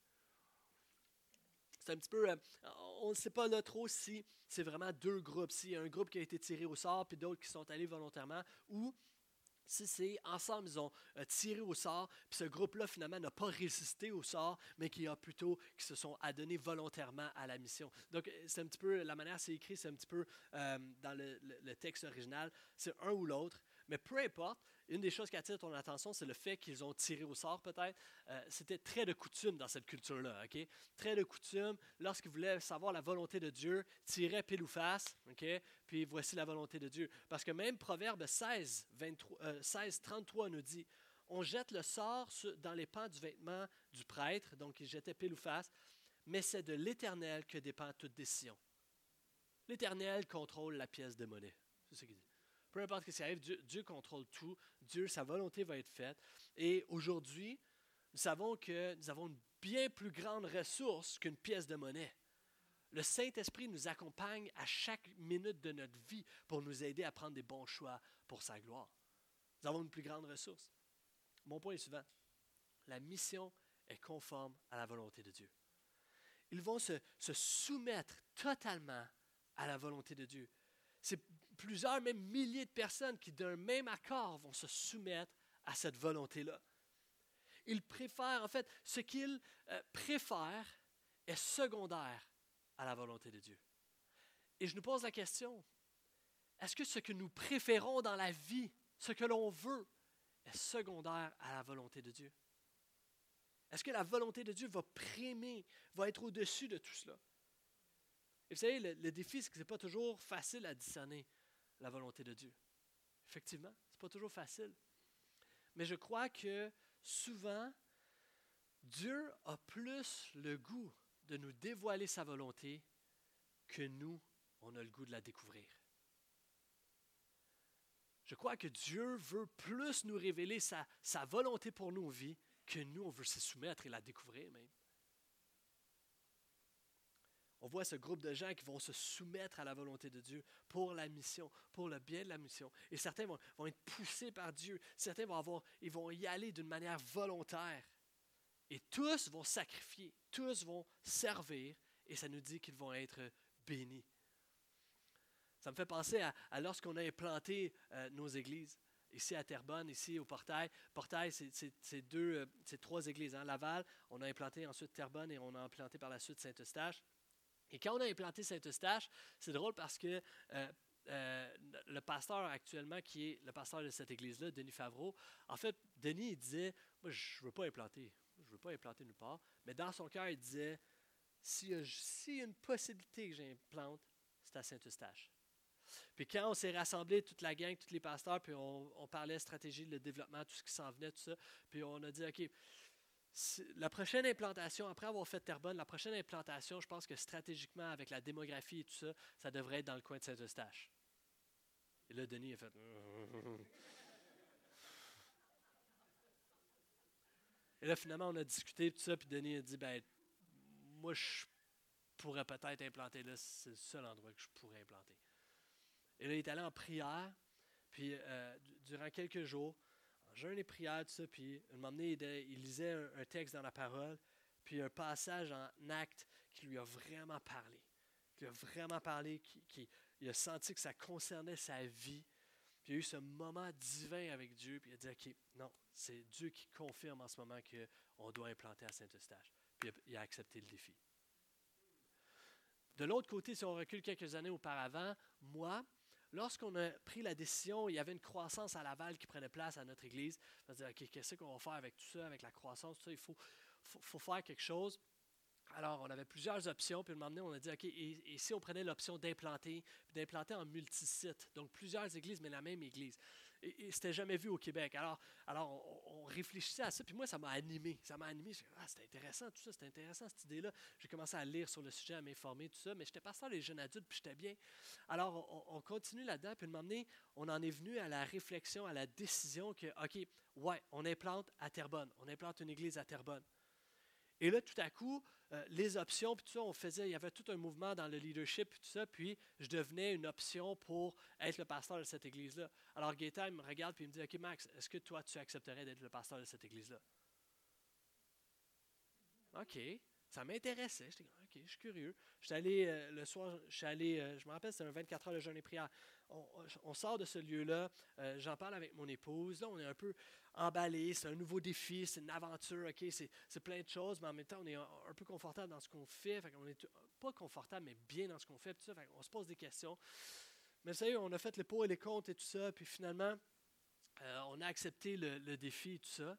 C'est un petit peu, euh, on ne sait pas là trop si c'est vraiment deux groupes, s'il y a un groupe qui a été tiré au sort, puis d'autres qui sont allés volontairement, ou si c'est ensemble, ils ont euh, tiré au sort, puis ce groupe-là, finalement, n'a pas résisté au sort, mais qui a plutôt, qui se sont adonnés volontairement à la mission. Donc, c'est un petit peu, la manière c'est écrit, c'est un petit peu euh, dans le, texte original, c'est un ou l'autre. Mais peu importe, une des choses qui attire ton attention, c'est le fait qu'ils ont tiré au sort peut-être. Euh, c'était très de coutume dans cette culture-là. ok? Très de coutume, lorsqu'ils voulaient savoir la volonté de Dieu, tiraient pile ou face, ok? Puis voici la volonté de Dieu. Parce que même Proverbe 16, 23, 16 33 nous dit, on jette le sort dans les pans du vêtement du prêtre, donc il jetait pile ou face, mais c'est de l'Éternel que dépend toute décision. L'Éternel contrôle la pièce de monnaie. C'est ce qu'il dit. Peu importe ce qui arrive, Dieu, contrôle tout. Dieu, sa volonté va être faite. Et aujourd'hui, nous savons que nous avons une bien plus grande ressource qu'une pièce de monnaie. Le Saint-Esprit nous accompagne à chaque minute de notre vie pour nous aider à prendre des bons choix pour sa gloire. Nous avons une plus grande ressource. Mon point est suivant. La mission est conforme à la volonté de Dieu. Ils vont se, soumettre totalement à la volonté de Dieu. C'est plusieurs, même milliers de personnes qui, d'un même accord, vont se soumettre à cette volonté-là. Ils préfèrent, en fait, ce qu'ils euh, préfèrent est secondaire à la volonté de Dieu. Et je nous pose la question, est-ce que ce que nous préférons dans la vie, ce que l'on veut, est secondaire à la volonté de Dieu? Est-ce que la volonté de Dieu va primer, va être au-dessus de tout cela? Et vous savez, le, le défi, c'est que ce n'est pas toujours facile à discerner la volonté de Dieu. Effectivement, ce n'est pas toujours facile. Mais je crois que souvent, Dieu a plus le goût de nous dévoiler sa volonté que nous, on a le goût de la découvrir. Je crois que Dieu veut plus nous révéler sa, sa volonté pour nos vies que nous, on veut se soumettre et la découvrir même. On voit ce groupe de gens qui vont se soumettre à la volonté de Dieu pour la mission, pour le bien de la mission. Et certains vont, être poussés par Dieu. Certains vont, avoir, ils vont y aller d'une manière volontaire. Et tous vont sacrifier, tous vont servir, et ça nous dit qu'ils vont être bénis. Ça me fait penser à, lorsqu'on a implanté euh, nos églises, ici à Terrebonne, ici au Portail. Portail, c'est deux, euh, trois églises. Hein. Laval, on a implanté ensuite Terrebonne et on a implanté par la suite Saint-Eustache. Et quand on a implanté Saint-Eustache, c'est drôle parce que euh, euh, le pasteur actuellement, qui est le pasteur de cette église-là, Denis Favreau, en fait, Denis, il disait, moi, je ne veux pas implanter, je ne veux pas implanter nulle part, mais dans son cœur, il disait, s'il y, a une possibilité que j'implante, c'est à Saint-Eustache. Puis quand on s'est rassemblés, toute la gang, tous les pasteurs, puis on, on parlait stratégie, le développement, tout ce qui s'en venait, tout ça, puis on a dit, OK, la prochaine implantation, après avoir fait Terrebonne, la prochaine implantation, je pense que stratégiquement, avec la démographie et tout ça, ça devrait être dans le coin de Saint-Eustache. Et là, Denis a fait. Et là, finalement, on a discuté tout ça, puis Denis a dit ben, moi, je pourrais peut-être implanter là, c'est le seul endroit que je pourrais implanter. Et là, il est allé en prière, puis euh, durant quelques jours, jeûne et prière, tout ça, puis un moment donné, il, lisait un, texte dans la parole, puis un passage en acte qui lui a vraiment parlé, qui a vraiment parlé, qui, il a senti que ça concernait sa vie. Puis il a eu ce moment divin avec Dieu, puis il a dit, OK, non, c'est Dieu qui confirme en ce moment qu'on doit implanter à Saint-Eustache. Puis il a accepté le défi. De l'autre côté, si on recule quelques années auparavant, moi, lorsqu'on a pris la décision, il y avait une croissance à Laval qui prenait place à notre église. On dire, OK, qu'est-ce qu'on va faire avec tout ça, avec la croissance, il faut, faire quelque chose. Alors, on avait plusieurs options, puis le moment donné, on a dit, OK, et, si on prenait l'option d'implanter, d'implanter en multisite, donc plusieurs églises, mais la même église. Et, c'était jamais vu au Québec. Alors, alors on, réfléchissait à ça, puis moi, ça m'a animé. Ça m'a animé. Ah, c'était intéressant, tout ça, c'était intéressant, cette idée-là. J'ai commencé à lire sur le sujet, à m'informer, tout ça, mais j'étais pasteur des jeunes adultes, puis j'étais bien. Alors, on, continue là-dedans, puis de m'emmener, on en est venu à la réflexion, à la décision que, OK, ouais, on implante à Terrebonne, on implante une église à Terrebonne. Et là, tout à coup, euh, les options, puis tout ça, on faisait, il y avait tout un mouvement dans le leadership, puis tout ça, puis je devenais une option pour être le pasteur de cette église-là. Alors Gaëtan, me regarde, puis il me dit, OK, Max, est-ce que toi, tu accepterais d'être le pasteur de cette église-là? OK. Ça m'intéressait. J'étais OK, je suis curieux. Je suis allé euh, le soir, je suis allé, euh, je me rappelle, c'était un 24 heures de jeûne et prière. On, sort de ce lieu-là, j'en parle avec mon épouse. Là, on est un peu emballé, c'est un nouveau défi, c'est une aventure, OK, c'est plein de choses, mais en même temps, on est un, peu confortable dans ce qu'on fait. fait on est pas confortable, mais bien dans ce qu'on fait. on se pose des questions. Mais est, on a fait les pots et les comptes et tout ça, puis finalement, euh, on a accepté le, défi et tout ça.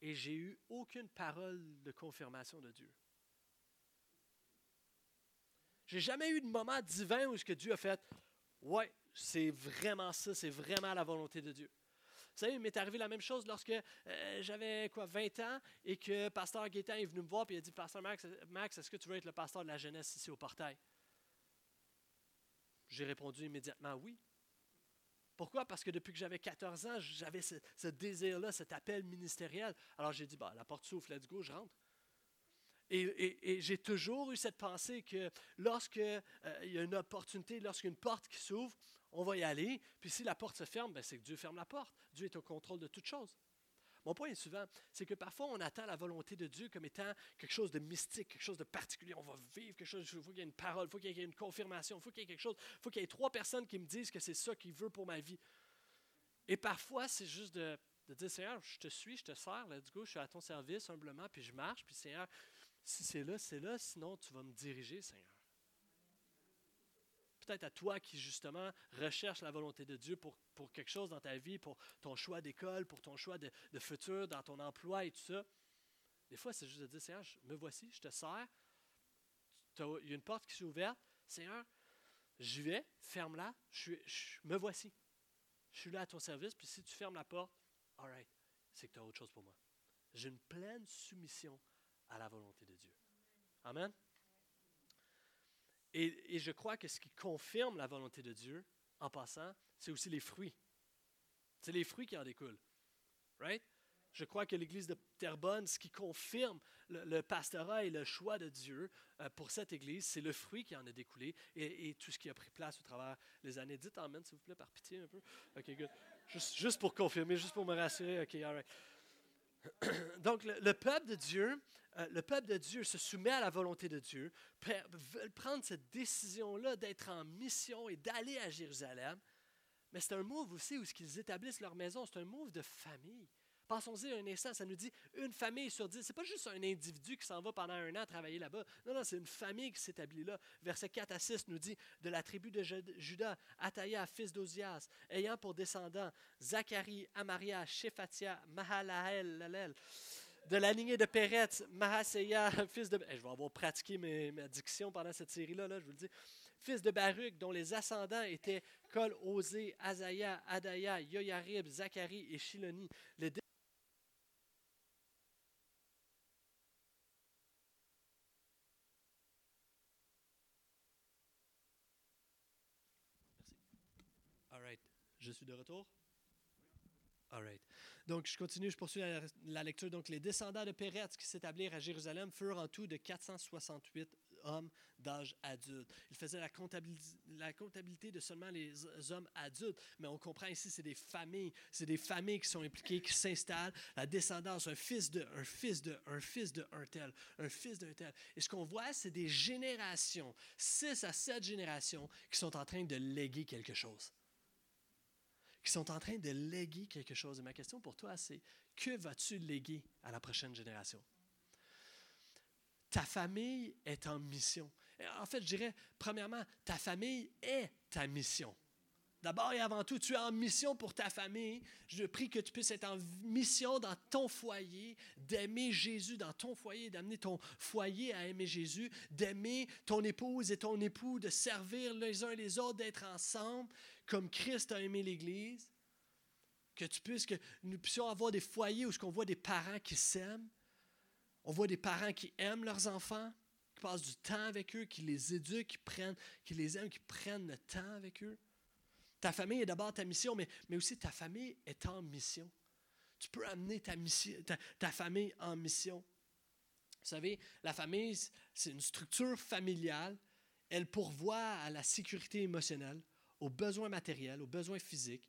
Et j'ai eu aucune parole de confirmation de Dieu. J'ai jamais eu de moment divin où ce que Dieu a fait, ouais, c'est vraiment ça, c'est vraiment la volonté de Dieu. Vous savez, il m'est arrivé la même chose lorsque euh, j'avais quoi 20 ans et que Pasteur Gaétan est venu me voir et il a dit Pasteur Max, Max est-ce que tu veux être le pasteur de la jeunesse ici au portail? J'ai répondu immédiatement oui. Pourquoi? Parce que depuis que j'avais 14 ans, j'avais ce, désir-là, cet appel ministériel. Alors j'ai dit, bah, la porte s'ouvre, let's go, je rentre. Et, j'ai toujours eu cette pensée que lorsqu'il euh, y a une opportunité, lorsqu'il y a une porte qui s'ouvre, on va y aller. Puis si la porte se ferme, ben, c'est que Dieu ferme la porte. Dieu est au contrôle de toutes choses. Mon point est souvent, c'est que parfois on attend la volonté de Dieu comme étant quelque chose de mystique, quelque chose de particulier. On va vivre quelque chose, il faut qu'il y ait une parole, il faut qu'il y ait une confirmation, il faut qu'il y ait quelque chose, il faut qu'il y ait trois personnes qui me disent que c'est ça qu'il veut pour ma vie. Et parfois, c'est juste de, de, dire, Seigneur, je te suis, je te sers, let's go, je suis à ton service humblement, puis je marche, puis Seigneur, si c'est là, c'est là, sinon tu vas me diriger, Seigneur peut-être à toi qui, justement, recherche la volonté de Dieu pour, pour quelque chose dans ta vie, pour ton choix d'école, pour ton choix de, futur, dans ton emploi et tout ça. Des fois, c'est juste de dire, Seigneur, me voici, je te sers. Il y a une porte qui s'est ouverte. Seigneur, j'y vais, ferme-la, je, me voici. Je suis là à ton service, puis si tu fermes la porte, all right, c'est que tu as autre chose pour moi. J'ai une pleine soumission à la volonté de Dieu. Amen. Et, je crois que ce qui confirme la volonté de Dieu, en passant, c'est aussi les fruits. C'est les fruits qui en découlent. Right? Je crois que l'Église de Terrebonne, ce qui confirme le, pastorat et le choix de Dieu euh, pour cette Église, c'est le fruit qui en a découlé et, tout ce qui a pris place au travers des années. Dites Amen, s'il vous plaît, par pitié un peu. OK, good. Juste, juste, pour confirmer, juste pour me rassurer. OK, all right. Donc, le, peuple de Dieu, euh, le peuple de Dieu se soumet à la volonté de Dieu, veut prendre cette décision-là d'être en mission et d'aller à Jérusalem. Mais c'est un move aussi où qu'ils établissent leur maison, c'est un move de famille. Pensons-y un instant, ça nous dit une famille sur dix. Ce n'est pas juste un individu qui s'en va pendant un an travailler là-bas. Non, non, c'est une famille qui s'établit là. Verset 4 à 6 nous dit de la tribu de Judas, Ataïa, fils d'Ozias, ayant pour descendants Zacharie, Amaria, Shephatia, Mahalael, de la lignée de Péretz, Mahaseya, fils de. Eh, je vais avoir pratiqué mes, ma diction pendant cette série-là, là, je vous le dis. Fils de Baruch, dont les ascendants étaient Kol, Osé, Azaya, Adaya, Yoyarib, Zacharie et Shiloni. Les Je suis de retour? All right. Donc, je continue, je poursuis la, lecture. Donc, les descendants de Péretz qui s'établirent à Jérusalem furent en tout de 468 hommes d'âge adulte. Ils faisaient la comptabilité, de seulement les hommes adultes, mais on comprend ici, c'est des familles. C'est des familles qui sont impliquées, qui s'installent. La descendance, un fils de, un fils de, un fils de un tel, un fils d'un tel. Et ce qu'on voit, c'est des générations, six à sept générations, qui sont en train de léguer quelque chose qui sont en train de léguer quelque chose. Et ma question pour toi, c'est que vas-tu léguer à la prochaine génération? Ta famille est en mission. En fait, je dirais, premièrement, ta famille est ta mission. D'abord et avant tout, tu es en mission pour ta famille. Je prie que tu puisses être en mission dans ton foyer, d'aimer Jésus dans ton foyer, d'amener ton foyer à aimer Jésus, d'aimer ton épouse et ton époux, de servir les uns les autres, d'être ensemble comme Christ a aimé l'Église. que tu puisses, que nous puissions avoir des foyers où on voit des parents qui s'aiment, on voit des parents qui aiment leurs enfants, qui passent du temps avec eux, qui les éduquent, qui, les aiment, qui prennent le temps avec eux. Ta famille est d'abord ta mission, mais, aussi ta famille est en mission. Tu peux amener ta, ta, famille en mission. Vous savez, la famille, c'est une structure familiale. Elle pourvoit à la sécurité émotionnelle, aux besoins matériels, aux besoins physiques,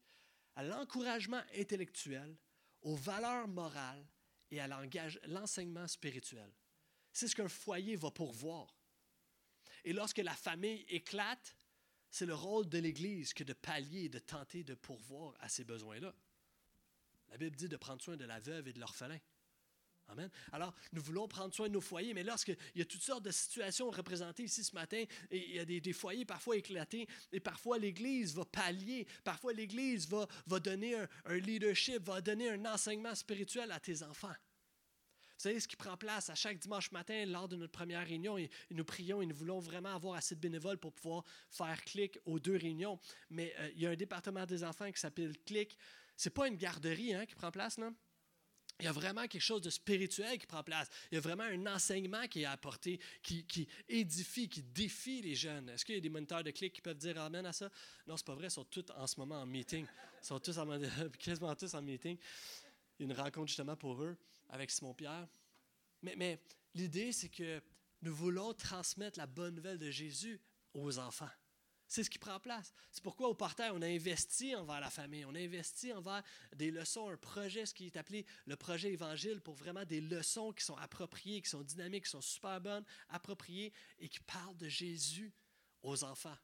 à l'encouragement intellectuel, aux valeurs morales et à l'enseignement spirituel. C'est ce qu'un foyer va pourvoir. Et lorsque la famille éclate, c'est le rôle de l'Église que de pallier de tenter de pourvoir à ces besoins-là. La Bible dit de prendre soin de la veuve et de l'orphelin. Amen. Alors, nous voulons prendre soin de nos foyers, mais lorsqu'il y a toutes sortes de situations représentées ici ce matin, il y a des, foyers parfois éclatés, et parfois l'Église va pallier, parfois l'Église va donner un, leadership, va donner un enseignement spirituel à tes enfants. Vous savez, ce qui prend place à chaque dimanche matin lors de notre première réunion, nous prions et nous voulons vraiment avoir assez de bénévoles pour pouvoir faire clic aux deux réunions. Mais euh, il y a un département des enfants qui s'appelle Clic. C'est pas une garderie hein, qui prend place, là. Il y a vraiment quelque chose de spirituel qui prend place. Il y a vraiment un enseignement qui est apporté, qui, édifie, qui défie les jeunes. Est-ce qu'il y a des moniteurs de clics qui peuvent dire Amen à ça? Non, c'est pas vrai. Ils sont tous en ce moment en meeting. Ils sont tous en, quasiment tous en meeting. Une rencontre justement pour eux avec Simon-Pierre. Mais, mais l'idée, c'est que nous voulons transmettre la bonne nouvelle de Jésus aux enfants. C'est ce qui prend place. C'est pourquoi au parterre, on a investi envers la famille, on a investi envers des leçons, un projet, ce qui est appelé le projet évangile, pour vraiment des leçons qui sont appropriées, qui sont dynamiques, qui sont super bonnes, appropriées et qui parlent de Jésus aux enfants.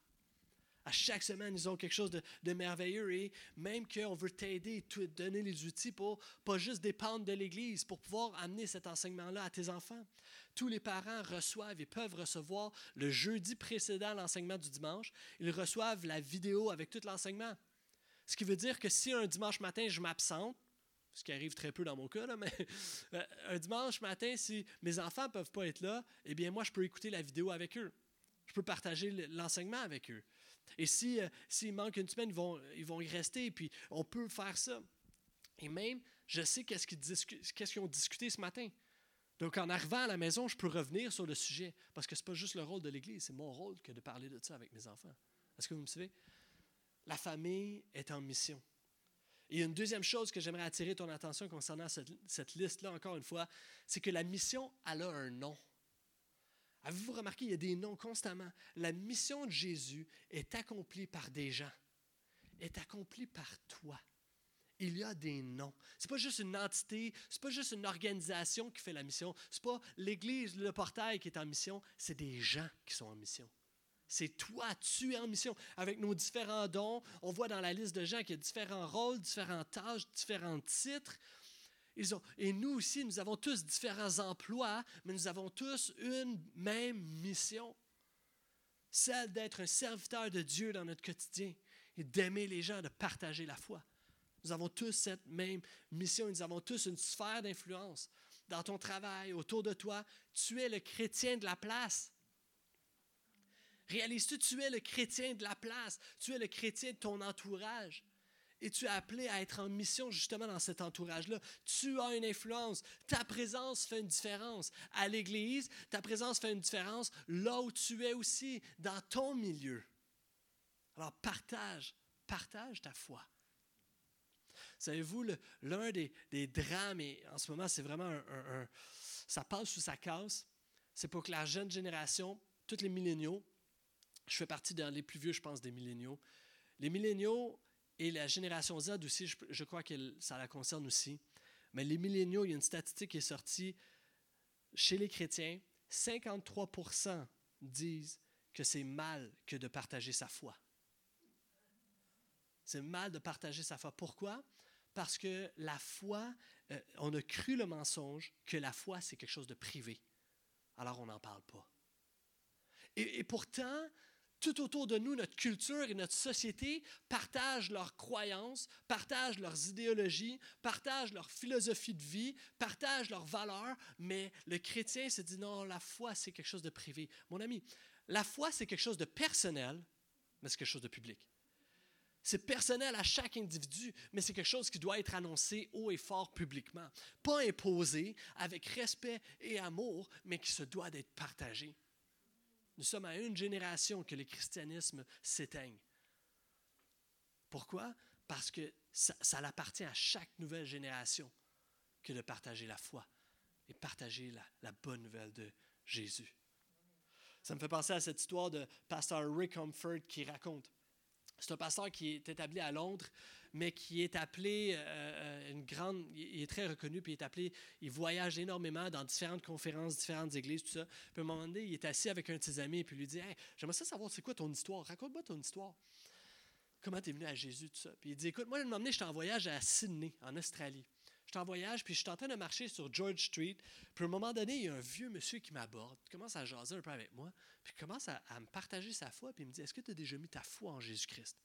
À chaque semaine, ils ont quelque chose de, merveilleux et même qu'on veut t'aider te donner les outils pour pas juste dépendre de l'Église, pour pouvoir amener cet enseignement-là à tes enfants tous les parents reçoivent et peuvent recevoir le jeudi précédent l'enseignement du dimanche. Ils reçoivent la vidéo avec tout l'enseignement. Ce qui veut dire que si un dimanche matin, je m'absente, ce qui arrive très peu dans mon cas, mais euh, un dimanche matin, si mes enfants ne peuvent pas être là, eh bien moi, je peux écouter la vidéo avec eux. Je peux partager l'enseignement avec eux. Et s'il si, manque une semaine, ils vont, ils vont y rester, puis on peut faire ça. Et même, je sais qu'est-ce qu'ils ont discuté ce matin. Donc, en arrivant à la maison, je peux revenir sur le sujet, parce que ce n'est pas juste le rôle de l'Église, c'est mon rôle que de parler de ça avec mes enfants. Est-ce que vous me suivez? La famille est en mission. Et une deuxième chose que j'aimerais attirer ton attention concernant cette, liste-là, encore une fois, c'est que la mission, elle a un nom. Avez-vous remarqué, il y a des noms constamment. La mission de Jésus est accomplie par des gens, est accomplie par toi il y a des noms. C'est pas juste une entité, c'est pas juste une organisation qui fait la mission, c'est pas l'église, le portail qui est en mission, c'est des gens qui sont en mission. C'est toi, tu es en mission. Avec nos différents dons, on voit dans la liste de gens qu'il y a différents rôles, différentes tâches, différents titres. Et nous aussi, nous avons tous différents emplois, mais nous avons tous une même mission. Celle d'être un serviteur de Dieu dans notre quotidien et d'aimer les gens, de partager la foi. Nous avons tous cette même mission. Nous avons tous une sphère d'influence dans ton travail, autour de toi. Tu es le chrétien de la place. Réalises-tu, tu es le chrétien de la place? Tu es le chrétien de ton entourage. Et tu es appelé à être en mission justement dans cet entourage-là. Tu as une influence. Ta présence fait une différence. À l'Église, ta présence fait une différence là où tu es aussi, dans ton milieu. Alors partage, partage ta foi. Savez-vous, l'un des, drames, et en ce moment, c'est vraiment un, Ça passe sous sa casse, c'est pour que la jeune génération, tous les milléniaux, je fais partie dans les plus vieux, je pense, des milléniaux, les milléniaux et la génération Z aussi, je, crois que ça la concerne aussi, mais les milléniaux, il y a une statistique qui est sortie chez les chrétiens, 53% disent que c'est mal que de partager sa foi. C'est mal de partager sa foi. Pourquoi? Parce que la foi, euh, on a cru le mensonge que la foi, c'est quelque chose de privé. Alors on n'en parle pas. Et, pourtant, tout autour de nous, notre culture et notre société partagent leurs croyances, partagent leurs idéologies, partagent leur philosophie de vie, partagent leurs valeurs, mais le chrétien se dit non, la foi, c'est quelque chose de privé. Mon ami, la foi, c'est quelque chose de personnel, mais c'est quelque chose de public C'est personnel à chaque individu, mais c'est quelque chose qui doit être annoncé haut et fort publiquement. Pas imposé, avec respect et amour, mais qui se doit d'être partagé. Nous sommes à une génération que le christianisme s'éteigne. Pourquoi? Parce que ça, ça appartient à chaque nouvelle génération que de partager la foi et partager la, bonne nouvelle de Jésus. Ça me fait penser à cette histoire de pasteur Rick Humford qui raconte. C'est un pasteur qui est établi à Londres, mais qui est appelé euh, euh, une grande. Il est très reconnu, puis il est appelé. Il voyage énormément dans différentes conférences, différentes églises, tout ça. Puis à un moment donné, il est assis avec un de ses amis, puis il lui dit hey, J'aimerais ça savoir, c'est quoi ton histoire? Raconte-moi ton histoire. Comment tu es venu à Jésus, tout ça. Puis il dit Écoute, moi, je m'emmener, j'étais en voyage à Sydney, en Australie. J'étais en voyage, puis je suis en train de marcher sur George Street. Puis à un moment donné, il y a un vieux monsieur qui m'aborde, qui commence à jaser un peu avec moi, puis commence à, me partager sa foi, puis il me dit Est-ce que tu as déjà mis ta foi en Jésus-Christ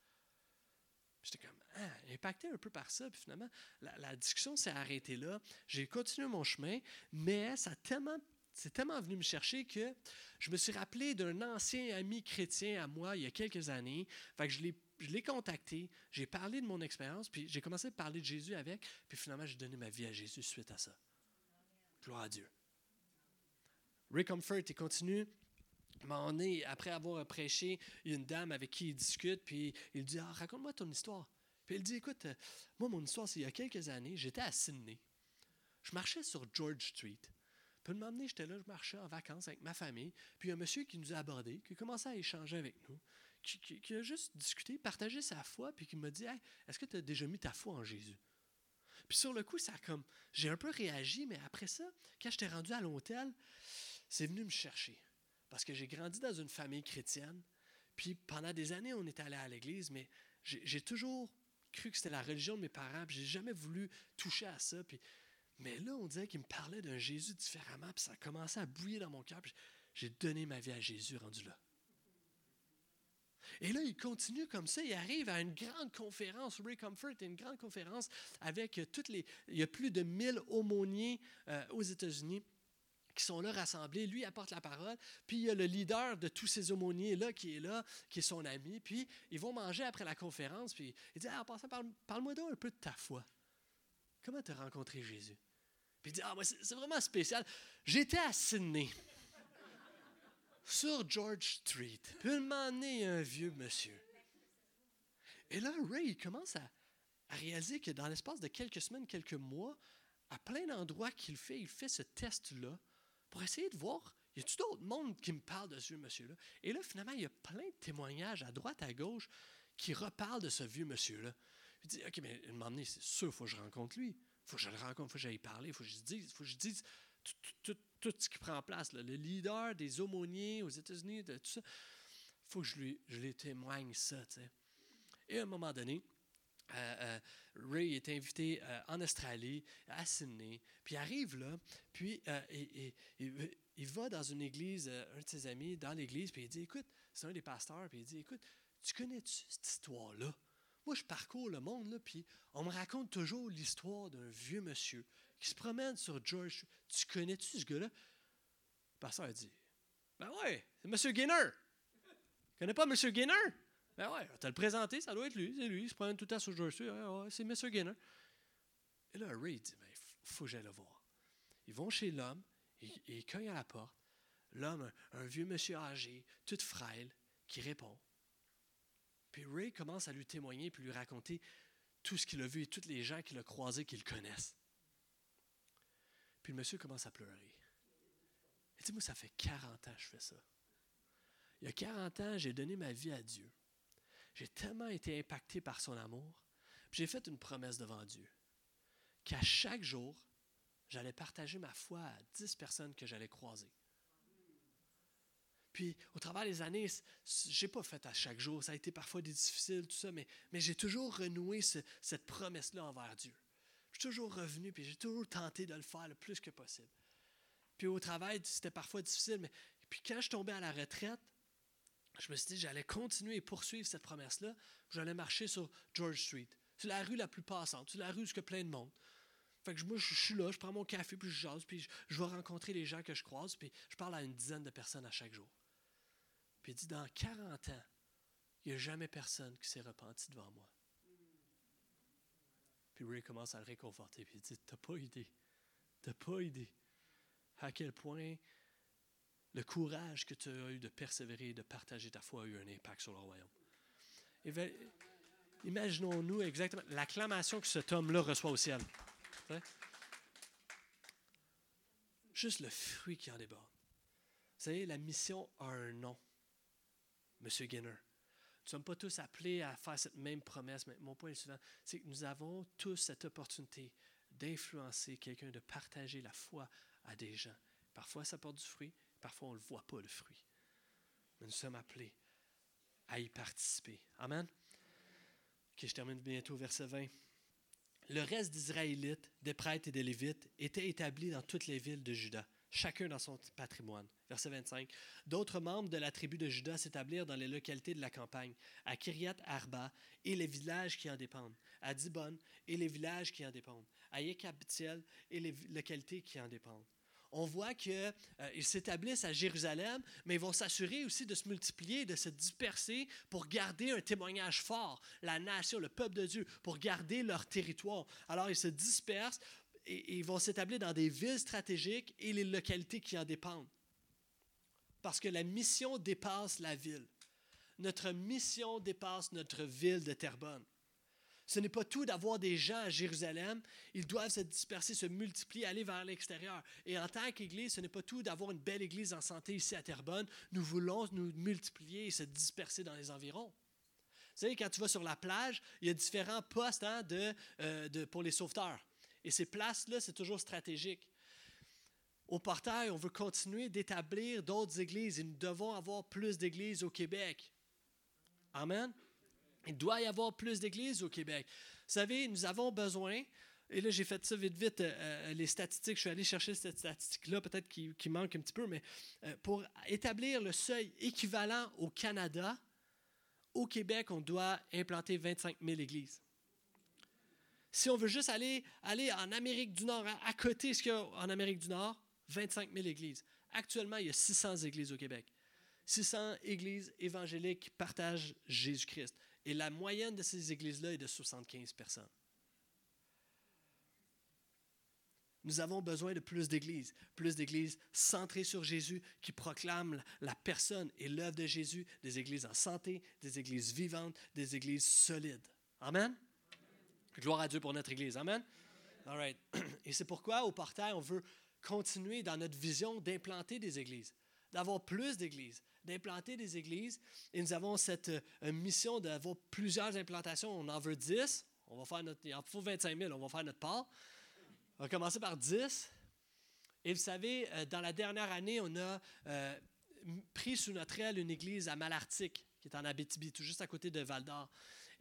J'étais comme ah, impacté un peu par ça. Puis finalement, la, la discussion s'est arrêtée là. J'ai continué mon chemin, mais ça tellement c'est tellement venu me chercher que je me suis rappelé d'un ancien ami chrétien à moi il y a quelques années. Fait que je l'ai je l'ai contacté, j'ai parlé de mon expérience, puis j'ai commencé à parler de Jésus avec, puis finalement, j'ai donné ma vie à Jésus suite à ça. Gloire à Dieu. Rick Comfort, il continue. À après avoir prêché, il y a une dame avec qui il discute, puis il dit ah, Raconte-moi ton histoire. Puis il dit Écoute, moi, mon histoire, c'est il y a quelques années, j'étais à Sydney. Je marchais sur George Street. Puis m'emmener, j'étais là, je marchais en vacances avec ma famille. Puis il y a un monsieur qui nous a abordés, qui a commencé à échanger avec nous qui, a juste discuté, partagé sa foi, puis qui m'a dit Est-ce que tu as déjà mis ta foi en Jésus? Puis sur le coup, ça comme. J'ai un peu réagi, mais après ça, quand j'étais rendu à l'hôtel, c'est venu me chercher. Parce que j'ai grandi dans une famille chrétienne, puis pendant des années, on est allé à l'église, mais j'ai toujours cru que c'était la religion de mes parents, puis j'ai jamais voulu toucher à ça. Puis, mais là, on disait qu'il me parlait d'un Jésus différemment, puis ça a commencé à bouillir dans mon cœur, j'ai donné ma vie à Jésus rendu là. Et là, il continue comme ça. Il arrive à une grande conférence, Ray Comfort, une grande conférence avec toutes les. Il y a plus de 1000 aumôniers euh, aux États-Unis qui sont là rassemblés. Lui apporte la parole. Puis il y a le leader de tous ces aumôniers-là qui est là, qui est son ami. Puis ils vont manger après la conférence. Puis il dit ah, parle-moi donc un peu de ta foi. Comment tu as rencontré Jésus? Puis il dit Ah, moi, c'est vraiment spécial. J'étais à Sydney sur George Street. Puis un un vieux monsieur. Et là, Ray commence à, réaliser que dans l'espace de quelques semaines, quelques mois, à plein d'endroits qu'il fait, il fait ce test-là pour essayer de voir, y a-t-il d'autres monde qui me parle de ce monsieur-là? Et là, finalement, il y a plein de témoignages à droite, à gauche qui reparlent de ce vieux monsieur-là. Il dit, OK, mais m'emmener, c'est sûr, il faut que je rencontre lui. Il faut que je le rencontre, il faut que j'aille parler, il faut que je dise, faut que je dise tout, ce qui prend place, le leader des aumôniers aux États-Unis, tout ça, il faut que je lui, témoigne ça. Et à un moment donné, euh, euh, Ray est invité euh, en Australie, à Sydney, puis il arrive là, puis il, va dans une église, un de ses amis, dans l'église, puis il dit, écoute, c'est un des pasteurs, puis il dit, écoute, tu connais-tu cette histoire-là? Moi, je parcours le monde, puis on me raconte toujours l'histoire d'un vieux monsieur qui se promène sur George. Tu connais-tu ce gars-là? Le pasteur a dit Ben ouais, c'est M. Gainer. Tu connais pas M. Gainer? Ben ouais, tu le présenté, ça doit être lui. C'est lui, il se promène tout le temps sur George. C'est M. Gainer. Et là, Ray dit Ben, il faut que j'aille le voir. Ils vont chez l'homme, et il cogne à la porte. L'homme, un, vieux monsieur âgé, tout frêle, qui répond. Puis Ray commence à lui témoigner puis lui raconter tout ce qu'il a vu et tous les gens qu'il a croisés qu'il connaissent. Puis le monsieur commence à pleurer. Il dit, moi, ça fait 40 ans que je fais ça. Il y a 40 ans, j'ai donné ma vie à Dieu. J'ai tellement été impacté par son amour. J'ai fait une promesse devant Dieu qu'à chaque jour, j'allais partager ma foi à 10 personnes que j'allais croiser. Puis, au travers des années, je n'ai pas fait à chaque jour. Ça a été parfois difficile, tout ça, mais, mais j'ai toujours renoué cette promesse-là envers Dieu. Je suis toujours revenu, puis j'ai toujours tenté de le faire le plus que possible. Puis au travail, c'était parfois difficile, mais puis quand je tombais à la retraite, je me suis dit j'allais continuer et poursuivre cette promesse-là. J'allais marcher sur George Street. C'est la rue la plus passante, c'est la rue où il y a plein de monde. Fait que moi, je, suis là, je prends mon café, puis je jase, puis je, vais rencontrer les gens que je croise, puis je parle à une dizaine de personnes à chaque jour. Puis il dit, dans 40 ans, il n'y a jamais personne qui s'est repenti devant moi. Puis Ray commence à le réconforter, puis il dit, t'as pas idée, t'as pas idée à quel point le courage que tu as eu de persévérer et de partager ta foi a eu un impact sur le royaume. Imaginons-nous exactement l'acclamation que cet homme-là reçoit au ciel. Juste le fruit qui en déborde. Vous savez, la mission a un nom. Monsieur Guinner. Nous ne sommes pas tous appelés à faire cette même promesse, mais mon point est souvent, c'est que nous avons tous cette opportunité d'influencer quelqu'un, de partager la foi à des gens. Parfois, ça porte du fruit, parfois, on ne le voit pas, le fruit. Mais nous sommes appelés à y participer. Amen? Ok, je termine bientôt, verset 20. Le reste d'Israélites, des prêtres et des Lévites, était établi dans toutes les villes de Juda chacun dans son patrimoine. Verset 25. D'autres membres de la tribu de Judas s'établirent dans les localités de la campagne, à Kiryat Arba et les villages qui en dépendent, à Dibon et les villages qui en dépendent, à Yekabtiel et les localités qui en dépendent. On voit qu'ils euh, s'établissent à Jérusalem, mais ils vont s'assurer aussi de se multiplier, de se disperser pour garder un témoignage fort, la nation, le peuple de Dieu, pour garder leur territoire. Alors ils se dispersent et, ils vont s'établir dans des villes stratégiques et les localités qui en dépendent. Parce que la mission dépasse la ville. Notre mission dépasse notre ville de Terrebonne. Ce n'est pas tout d'avoir des gens à Jérusalem. Ils doivent se disperser, se multiplier, aller vers l'extérieur. Et en tant qu'Église, ce n'est pas tout d'avoir une belle Église en santé ici à Terrebonne. Nous voulons nous multiplier et se disperser dans les environs. Vous savez, quand tu vas sur la plage, il y a différents postes hein, euh, pour les sauveteurs. Et ces places-là, c'est toujours stratégique. Au portail, on veut continuer d'établir d'autres églises et nous devons avoir plus d'églises au Québec. Amen. Il doit y avoir plus d'églises au Québec. Vous savez, nous avons besoin, et là j'ai fait ça vite vite, euh, euh, les statistiques, je suis allé chercher cette statistique-là, peut-être qui, manque un petit peu, mais euh, pour établir le seuil équivalent au Canada, au Québec, on doit implanter 25 000 églises. Si on veut juste aller, aller en Amérique du Nord, à, côté ce qu'il y a en Amérique du Nord, 25 000 églises. Actuellement, il y a 600 églises au Québec. 600 églises évangéliques qui partagent Jésus-Christ. Et la moyenne de ces églises-là est de 75 personnes. Nous avons besoin de plus d'églises, plus d'églises centrées sur Jésus, qui proclament la personne et l'œuvre de Jésus, des églises en santé, des églises vivantes, des églises solides. Amen? Gloire à Dieu pour notre Église. Amen. All right. Et c'est pourquoi au portail, on veut continuer dans notre vision d'implanter des églises, d'avoir plus d'églises, d'implanter des églises. Et nous avons cette euh, mission d'avoir plusieurs implantations. On en veut 10. On va faire notre, il en faut 25 000. On va faire notre part. On va commencer par 10. Et vous savez, euh, dans la dernière année, on a euh, pris sous notre aile une église à Malartic, qui est en Abitibi, tout juste à côté de Val d'Or.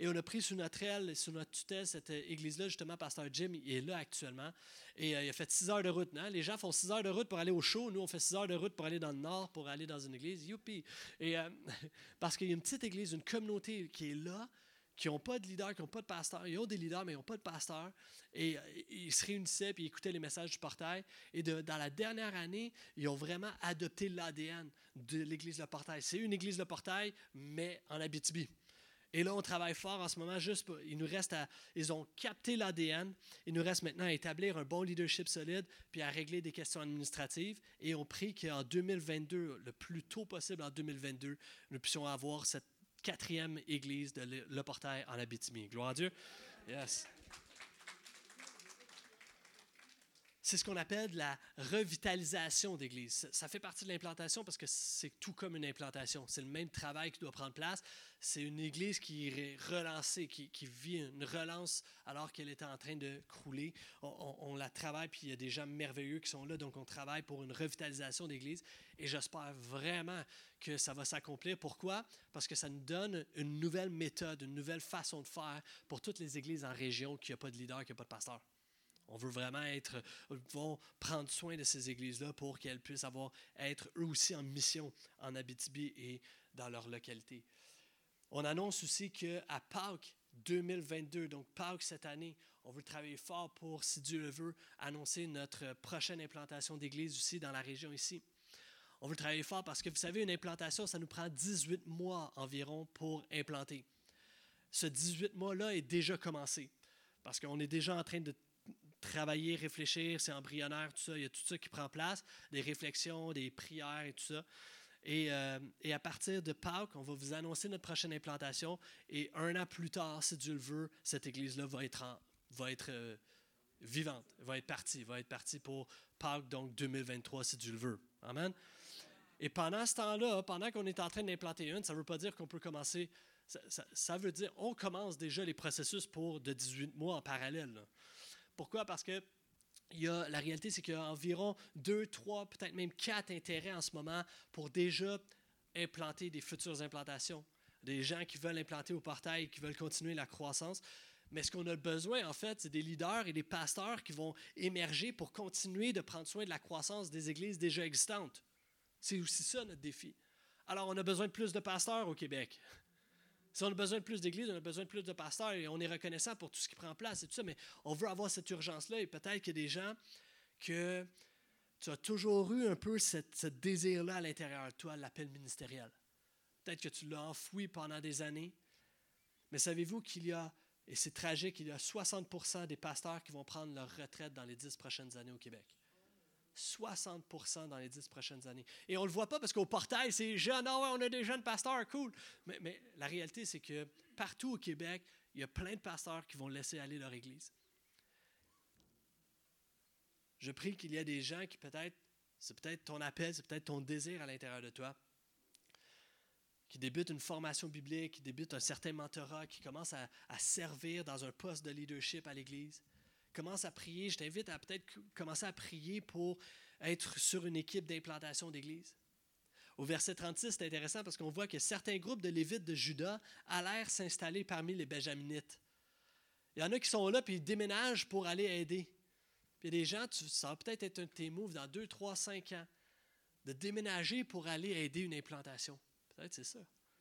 Et on a pris sous notre aile, sous notre tutelle, cette église-là, justement, Pasteur Jim, il est là actuellement. Et euh, il a fait six heures de route. Non? Les gens font six heures de route pour aller au show. Nous, on fait six heures de route pour aller dans le nord, pour aller dans une église. Youpi! Et, euh, parce qu'il y a une petite église, une communauté qui est là, qui n'ont pas de leader, qui n'ont pas de pasteur. Ils ont des leaders, mais ils n'ont pas de pasteur. Et euh, ils se réunissaient et écoutaient les messages du portail. Et dans la dernière année, ils ont vraiment adopté l'ADN de l'Église Le Portail. C'est une Église Le Portail, mais en Abitibi. Et là, on travaille fort en ce moment. Juste il nous reste à, ils ont capté l'ADN. Il nous reste maintenant à établir un bon leadership solide, puis à régler des questions administratives. Et on prie qu'en 2022, le plus tôt possible en 2022, nous puissions avoir cette quatrième église de Le Portail en Abitibi. Gloire à Dieu. Yes. C'est ce qu'on appelle la revitalisation d'église. Ça fait partie de l'implantation parce que c'est tout comme une implantation. C'est le même travail qui doit prendre place. C'est une église qui est relancée, qui, vit une relance alors qu'elle était en train de crouler. On, la travaille, puis il y a des gens merveilleux qui sont là, donc on travaille pour une revitalisation d'église. Et j'espère vraiment que ça va s'accomplir. Pourquoi? Parce que ça nous donne une nouvelle méthode, une nouvelle façon de faire pour toutes les églises en région qui n'ont pas de leader, qui n'ont pas de pasteur. On veut vraiment être, vont prendre soin de ces églises-là pour qu'elles puissent avoir, être eux aussi en mission en Abitibi et dans leur localité. On annonce aussi qu'à Pâques 2022, donc Pâques cette année, on veut travailler fort pour, si Dieu le veut, annoncer notre prochaine implantation d'église aussi dans la région ici. On veut travailler fort parce que vous savez, une implantation, ça nous prend 18 mois environ pour implanter. Ce 18 mois-là est déjà commencé parce qu'on est déjà en train de travailler, réfléchir, c'est embryonnaire, tout ça. Il y a tout ça qui prend place, des réflexions, des prières et tout ça. Et, euh, et, à partir de Pâques, on va vous annoncer notre prochaine implantation. Et un an plus tard, si Dieu le veut, cette église-là va être, va être euh, vivante, va être partie, va être partie pour Pâques, donc 2023, si Dieu le veut. Amen. Et pendant ce temps-là, pendant qu'on est en train d'implanter une, ça ne veut pas dire qu'on peut commencer. Ça, ça, veut dire on commence déjà les processus pour de 18 mois en parallèle. Pourquoi? Parce que la réalité, c'est qu'il y a environ deux, trois, peut-être même quatre intérêts en ce moment pour déjà implanter des futures implantations. Des gens qui veulent implanter au portail, qui veulent continuer la croissance. Mais ce qu'on a besoin, en fait, c'est des leaders et des pasteurs qui vont émerger pour continuer de prendre soin de la croissance des églises déjà existantes. C'est aussi ça notre défi. Alors, on a besoin de plus de pasteurs au Québec. Si on a besoin de plus d'églises, on a besoin de plus de pasteurs et on est reconnaissant pour tout ce qui prend place et tout ça, mais on veut avoir cette urgence-là et peut-être qu'il y a des gens que tu as toujours eu un peu ce désir-là à l'intérieur de toi, l'appel ministériel. Peut-être que tu l'as enfoui pendant des années, mais savez-vous qu'il y a, et c'est tragique, il y a 60% des pasteurs qui vont prendre leur retraite dans les dix prochaines années au Québec? 60% dans les dix prochaines années. Et on ne le voit pas parce qu'au portail, c'est jeune, ah ouais, on a des jeunes pasteurs, cool. Mais, la réalité, c'est que partout au Québec, il y a plein de pasteurs qui vont laisser aller leur église. Je prie qu'il y a des gens qui peut-être, c'est peut-être ton appel, c'est peut-être ton désir à l'intérieur de toi, qui débutent une formation biblique, qui débutent un certain mentorat, qui commencent à servir dans un poste de leadership à l'Église commence à prier. Je t'invite à peut-être commencer à prier pour être sur une équipe d'implantation d'église. Au verset 36, c'est intéressant parce qu'on voit que certains groupes de Lévites de Juda allèrent s'installer parmi les Benjaminites. Il y en a qui sont là puis ils déménagent pour aller aider. Puis il y a des gens, ça va peut-être être un de tes moves dans 2, 3, 5 ans, de déménager pour aller aider une implantation. Peut-être c'est ça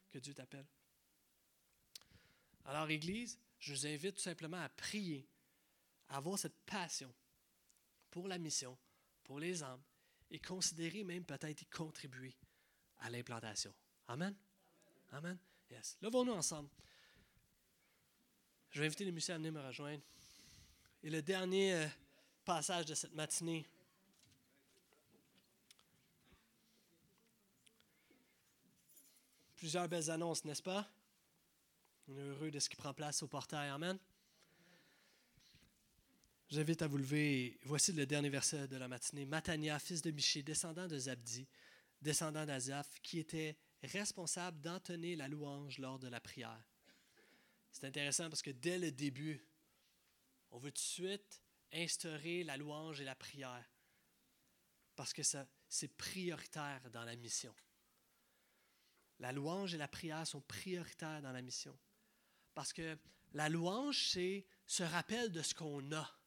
que Dieu t'appelle. Alors, Église, je vous invite tout simplement à prier avoir cette passion pour la mission, pour les âmes, et considérer même peut-être y contribuer à l'implantation. Amen? Amen? Yes. Levons-nous ensemble. Je vais inviter les musiciens à venir me rejoindre. Et le dernier euh, passage de cette matinée. Plusieurs belles annonces, n'est-ce pas? On est heureux de ce qui prend place au portail. Amen. J'invite à vous lever. Voici le dernier verset de la matinée. Matania, fils de Miché, descendant de Zabdi, descendant d'Azaph, qui était responsable d'entonner la louange lors de la prière. C'est intéressant parce que dès le début, on veut tout de suite instaurer la louange et la prière. Parce que c'est prioritaire dans la mission. La louange et la prière sont prioritaires dans la mission. Parce que la louange, c'est ce rappel de ce qu'on a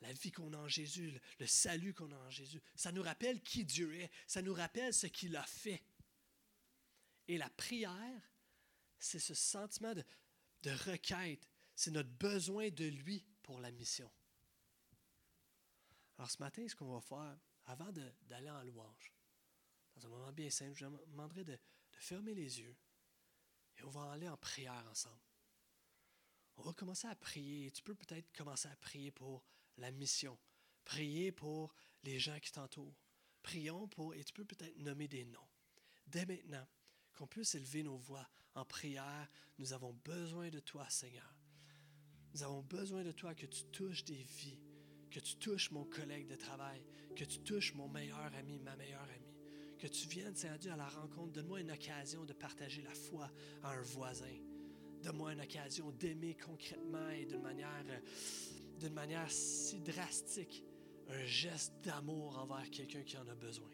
la vie qu'on a en Jésus, le, salut qu'on a en Jésus. Ça nous rappelle qui Dieu est, ça nous rappelle ce qu'il a fait. Et la prière, c'est ce sentiment de, requête, c'est notre besoin de lui pour la mission. Alors ce matin, ce qu'on va faire, avant d'aller en louange, dans un moment bien simple, je vous demanderai de, de fermer les yeux et on va aller en prière ensemble. On va commencer à prier. Tu peux peut-être commencer à prier pour la mission. Priez pour les gens qui t'entourent. Prions pour, et tu peux peut-être nommer des noms. Dès maintenant, qu'on puisse élever nos voix en prière, nous avons besoin de toi, Seigneur. Nous avons besoin de toi que tu touches des vies, que tu touches mon collègue de travail, que tu touches mon meilleur ami, ma meilleure amie. Que tu viennes, Seigneur Dieu, à la rencontre. Donne-moi une occasion de partager la foi à un voisin. Donne-moi une occasion d'aimer concrètement et d'une manière euh, d'une manière si drastique un geste d'amour envers quelqu'un qui en a besoin.